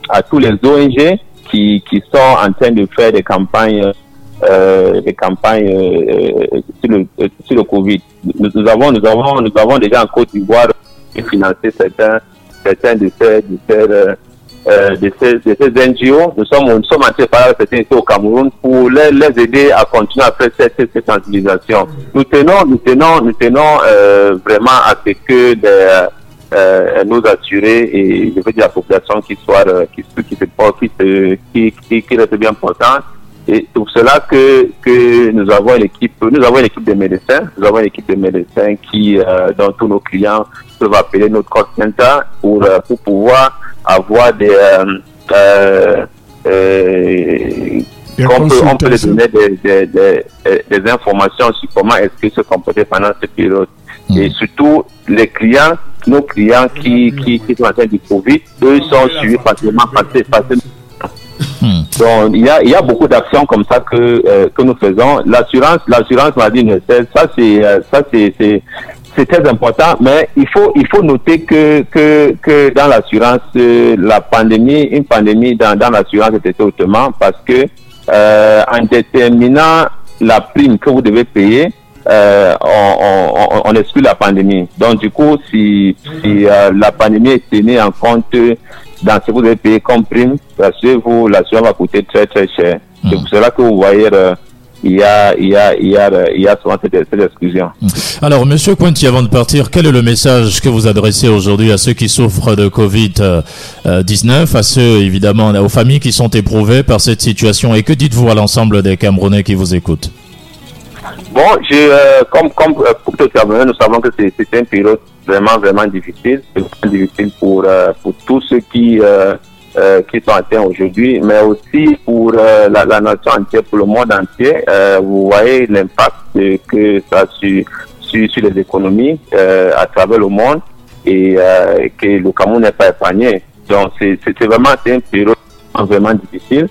à tous les ONG qui qui sont en train de faire des campagnes des campagnes sur, le, sur le Covid. Nous, avons, nous avons, nous avons déjà en Côte d'Ivoire financé certains, certains de de ces, euh, de ces, de ces NGO. Nous sommes, nous sommes en train de parler avec certains ici au Cameroun pour les, les aider à continuer à faire cette, cette sensibilisation. Nous tenons, nous tenons, nous tenons euh, vraiment à ce que des, euh, nos assurés et je veux dire la population qui soit euh, qui, qui se porte, qui, qui, qui, qui reste bien portante. Et c'est pour cela que, que nous avons une équipe, nous avons une équipe de médecins, nous avons une équipe de médecins qui, euh, tous nos clients peuvent appeler notre call center pour, euh, pour pouvoir avoir des, euh, euh, euh, qu'on peut, on peut les donner des, des, des, des informations sur comment est-ce qu'ils se comporter pendant cette période. Et surtout, les clients, nos clients qui, qui, qui sont atteints du Covid, eux sont suivis facilement par ces, par ces donc, il y a, il y a beaucoup d'actions comme ça que, euh, que nous faisons. L'assurance, l'assurance maladie universelle, ça c'est, euh, ça c'est, c'est, très important, mais il faut, il faut noter que, que, que dans l'assurance, euh, la pandémie, une pandémie dans, dans l'assurance était hautement parce que, euh, en déterminant la prime que vous devez payer, euh, on, on, on exclut la pandémie. Donc, du coup, si, si euh, la pandémie est tenue en compte dans ce que vous devez payer comme prime, rassurez-vous, l'assurance va coûter très, très cher. C'est pour cela que vous voyez, euh, il y a, il y a, il y a, euh, il y a souvent cette, cette exclusion. Alors, monsieur Quinty, avant de partir, quel est le message que vous adressez aujourd'hui à ceux qui souffrent de Covid-19, à ceux, évidemment, aux familles qui sont éprouvées par cette situation? Et que dites-vous à l'ensemble des Camerounais qui vous écoutent? Bon, euh, comme, comme euh, pour tout Cameroun, nous savons que c'est, une période vraiment, vraiment difficile. C'est difficile pour, euh, pour tous ceux qui, euh, qui sont atteints aujourd'hui, mais aussi pour euh, la, nation entière, pour le monde entier. Euh, vous voyez l'impact que ça a sur, sur, les économies à travers le monde et que le Cameroun n'est pas épargné. Donc, c'est, vraiment une période vraiment difficile.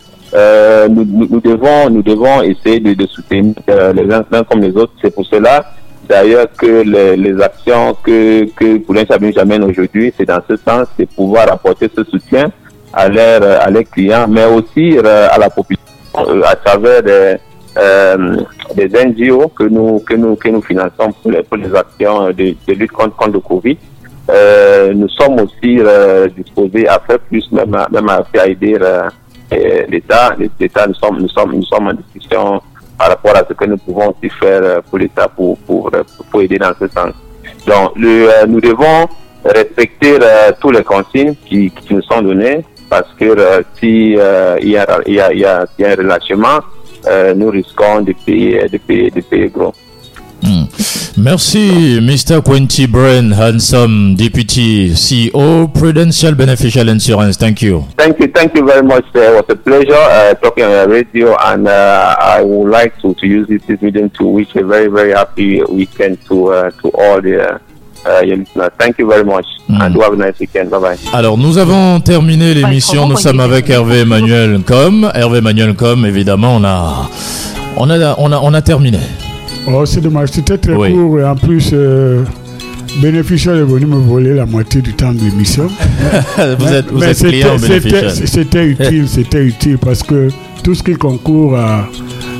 Nous, devons, nous devons essayer de, soutenir les uns, uns comme les autres. C'est pour cela, d'ailleurs, que les, les actions que, que Poulain Chabin j'amène aujourd'hui, c'est dans ce sens, c'est pouvoir apporter ce soutien à leurs à clients, mais aussi euh, à la population euh, à travers des, euh, des NGO que nous que nous que nous finançons pour les, pour les actions de, lutte contre, le Covid. Euh, nous sommes aussi euh, disposés à faire plus, même à, même à aider euh, euh, l'État. L'État, nous sommes, nous sommes, nous sommes en discussion par rapport à ce que nous pouvons aussi faire euh, pour l'État pour, pour, euh, pour aider dans ce sens. Donc, le, euh, nous devons respecter euh, tous les consignes qui nous sont données parce que euh, si euh, il y, a, il y, a, il y, a, un relâchement, euh, nous risquons de payer, de payer, de payer gros. Merci, Mr. Quenty Brain, handsome deputy CEO, Prudential Beneficial Insurance. Thank you. Thank you, thank you very much. It was a pleasure uh, talking on the radio, and uh, I would like to, to use this, this medium to wish a very, very happy weekend to uh, to all the. Thank you very much, and do have a nice weekend. Bye bye. Alors, nous avons terminé l'émission. Nous sommes avec Hervé Emmanuel Com. Hervé Emmanuel Com, évidemment, on a, on a, on a, on a terminé. Oh, c'est dommage, c'était très Oui. court et en plus, euh, Bénéficiaire est venu me voler la moitié du temps de l'émission. Vous êtes- vous Mais êtes. C'était utile, c'était utile parce que tout ce qui concourt à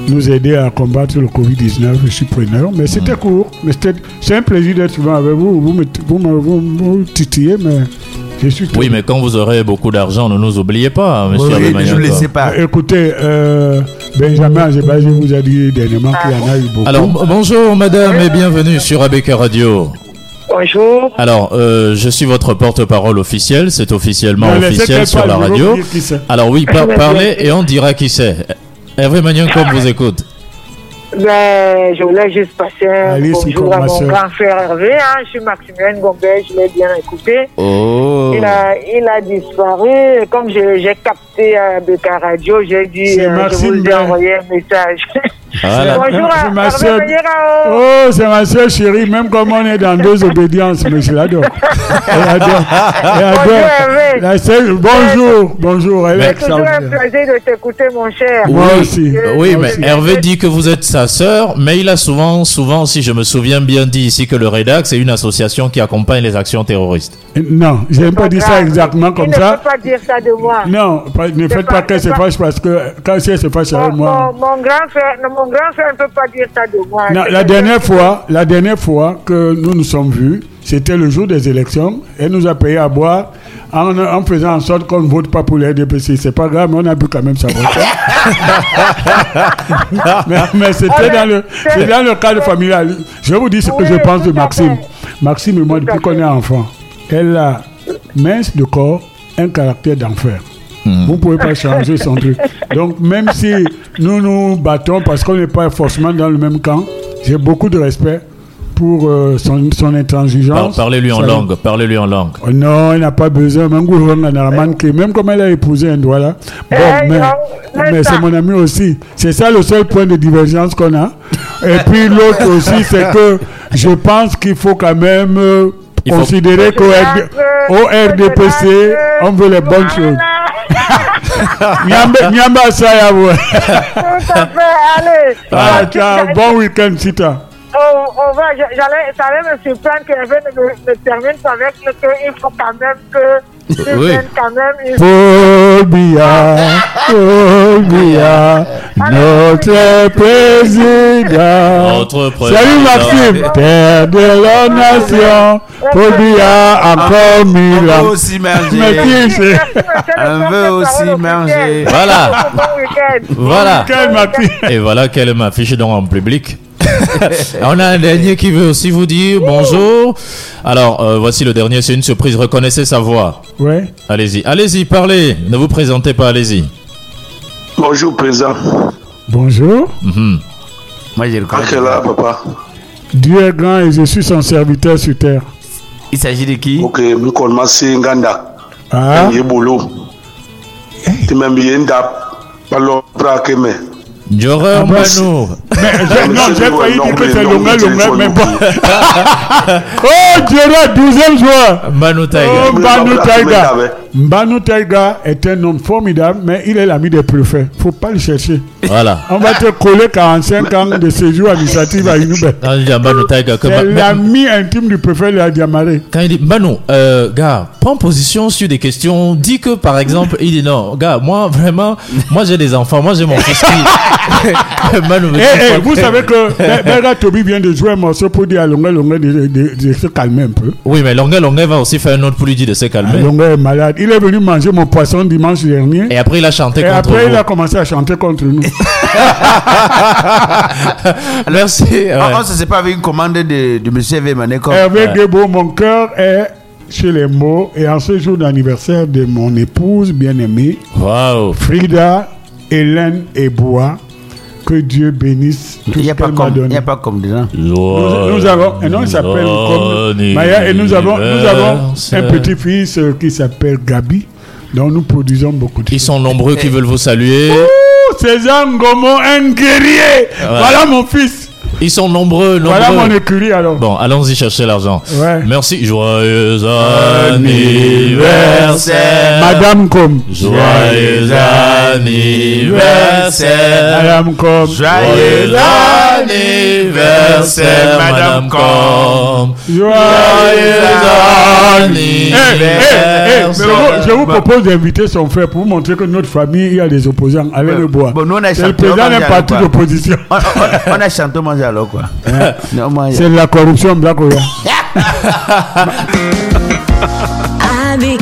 nous aider à combattre le Covid-19, je suis preneur. Mais c'était Mm. court. Mais c'était- c'est un plaisir d'être souvent avec vous. Vous me, vous me- vous me titillez, mais je suis Oui, mais quand vous aurez beaucoup d'argent, ne nous oubliez pas, hein, monsieur Oui, ne nous laissez pas. Écoutez, euh, Benjamin Azebagi vous a dit dernièrement qu'il y en a eu beaucoup. Alors, bonjour madame et bienvenue sur ABK Radio. Bonjour. Alors, euh, je suis votre porte-parole officiel, c'est officiellement officiel sur la radio. Alors oui, par- parlez et on dira qui c'est. Hervé Magnon, comme vous écoute. Ben, je voulais juste passer un bonjour à mon grand frère Hervé. Hein. Je suis Maximilien Gombe, je l'ai bien écouté. Oh. Il, a, il a disparu. Comme j'ai capté à BK Radio, j'ai dit, euh, je vous ai Ben. envoyé un message. Voilà. Bonjour à C'est ma. Maniera. Oh, c'est ma soeur chérie, même comme on est dans deux obédiences, mais je l'adore. Elle adore. Elle adore. Bonjour, Hervé. La bonjour, bonjour, elle est C'est toujours un extraordinaire. plaisir de t'écouter, mon cher. Moi aussi. Oui, mais aussi. Hervé dit que vous êtes sa sœur, mais il a souvent, souvent, si je me souviens bien, dit ici que le REDAC, c'est une association qui accompagne les actions terroristes. Non, je n'ai pas dit ça exactement comme ne ça. peut pas dire ça de moi. Non, pas- ne faites pas qu'elle se fâche parce que quand elle se fâche avec Mon, moi. mon- mon grand frère, non, mon grand frère ne peut pas dire ça de moi. Non, la dernière fois, la dernière fois que nous nous sommes vus, c'était le jour des élections. Elle nous a payé à boire en, en faisant en sorte qu'on ne vote pas pour les RDPC. C'est pas grave, mais on a bu quand même sa voiture. mais mais c'était dans le, c'est dans le cadre familial. Je vais vous dire ce que je pense de Maxime. Maxime et moi, depuis qu'on est enfant, elle a mince de corps, un caractère d'enfer. Vous ne pouvez pas changer son truc. Donc, même si nous nous battons parce qu'on n'est pas forcément dans le même camp, j'ai beaucoup de respect pour euh, son, son Par- intransigeance. Parlez-lui en Ça- langue, parlez-lui en langue. Oh non, il n'a pas besoin. Même. Même comme elle a épousé un doigt là. Bon, Eh, mais, mais c'est mon ami aussi. C'est ça le seul point de divergence qu'on a. Et puis l'autre aussi, c'est que je pense qu'il faut quand même euh, considérer qu'au RD au RDPC, on veut les bonnes choses. Nyamba Nyamba Sayabo. Tout à fait, allez. Ah, bon week-end, Sita. On, on va, j'allais, ça allait me surprendre que ne, me- ne termine pas avec le qu'il faut quand même que Oui. quand même une- Paul Biya, Paul Biya, notre président. Notre Salut Maxime, père de la nation. Paul Biya, encore mille On veut aussi manger. On veut aussi manger. Voilà. Voilà. Et voilà qu'elle m'affiche donc en public. On a un dernier qui veut aussi vous dire bonjour. Alors, euh, voici le dernier, c'est une surprise. Reconnaissez sa voix. Ouais. Allez-y, allez-y, parlez. Ne vous présentez pas, allez-y. Bonjour, président. Bonjour. Moi, j'ai le là, papa. Dieu est grand et je suis son serviteur sur terre. Il s'agit de qui? Ok, nous commençons Nganda. Ah. Yebolo. Tu m'as mis une date. Alors, Joreur Ah. Mais non, j'ai failli dire que c'est Longa Longa, mais bon. Oh, Dieu, 12e joueur. Manu Taiga. Oh, Mbanu Taiga. Mbanu Taiga est un homme formidable, mais il est l'ami des préfets. faut pas le chercher. Voilà. On va te coller 45 ans de séjour administratif à il que C'est l'ami intime du préfet de la Diamaré. Quand il dit, Manu, euh, gars, prends position sur des questions. Dis que, par exemple, il dit non, gars, moi, vraiment, moi j'ai des enfants, moi j'ai mon fils qui. Manu, Eh, eh, vous savez que que- Be- Berga Toby vient de jouer un morceau pour dire à Longa de, de- de se calmer un peu. Oui, mais Longa Longa va aussi faire un autre pour lui dire de se calmer. Longa est malade. Il est venu manger mon poisson dimanche dernier. Et après, il a chanté Et contre après, vous. il a commencé à chanter contre nous. Merci. ouais. On ne sait pas avec une commande de, de monsieur Hervé Maneko. Hervé Guébo, mon cœur est chez les mots. Et en ce jour d'anniversaire de mon épouse bien-aimée, Waouh. Frida Hélène Ebois, que Dieu bénisse tout n'y ce qu'elle m'a comme- il donné. y a pas comme dedans. Nous, nous avons, et non, il s'appelle comme Maya, et nous avons, nous avons un petit-fils euh, qui s'appelle Gabi, dont nous produisons beaucoup de Ils sont nombreux qui veulent vous saluer. Ouh, César Ngomo, un guerrier Voilà mon fils Ils sont nombreux, nombreux. Voilà mon écurie alors. Bon, allons-y chercher l'argent. Ouais. Merci. Joyeux anniversaire. Madame Com. Joyeux anniversaire. Madame Com. Joyeux anniversaire, Madame Com. Joyeux anniversaire. mais vous- je vous propose d'inviter son frère pour vous montrer que notre famille, il y a des opposants. Allez le bois. Bon, nous, on a le chanté, on président d'un parti d'opposition. On, on- on a chanté, manger alors quoi. Non, moi, C'est la corruption, Black. Avec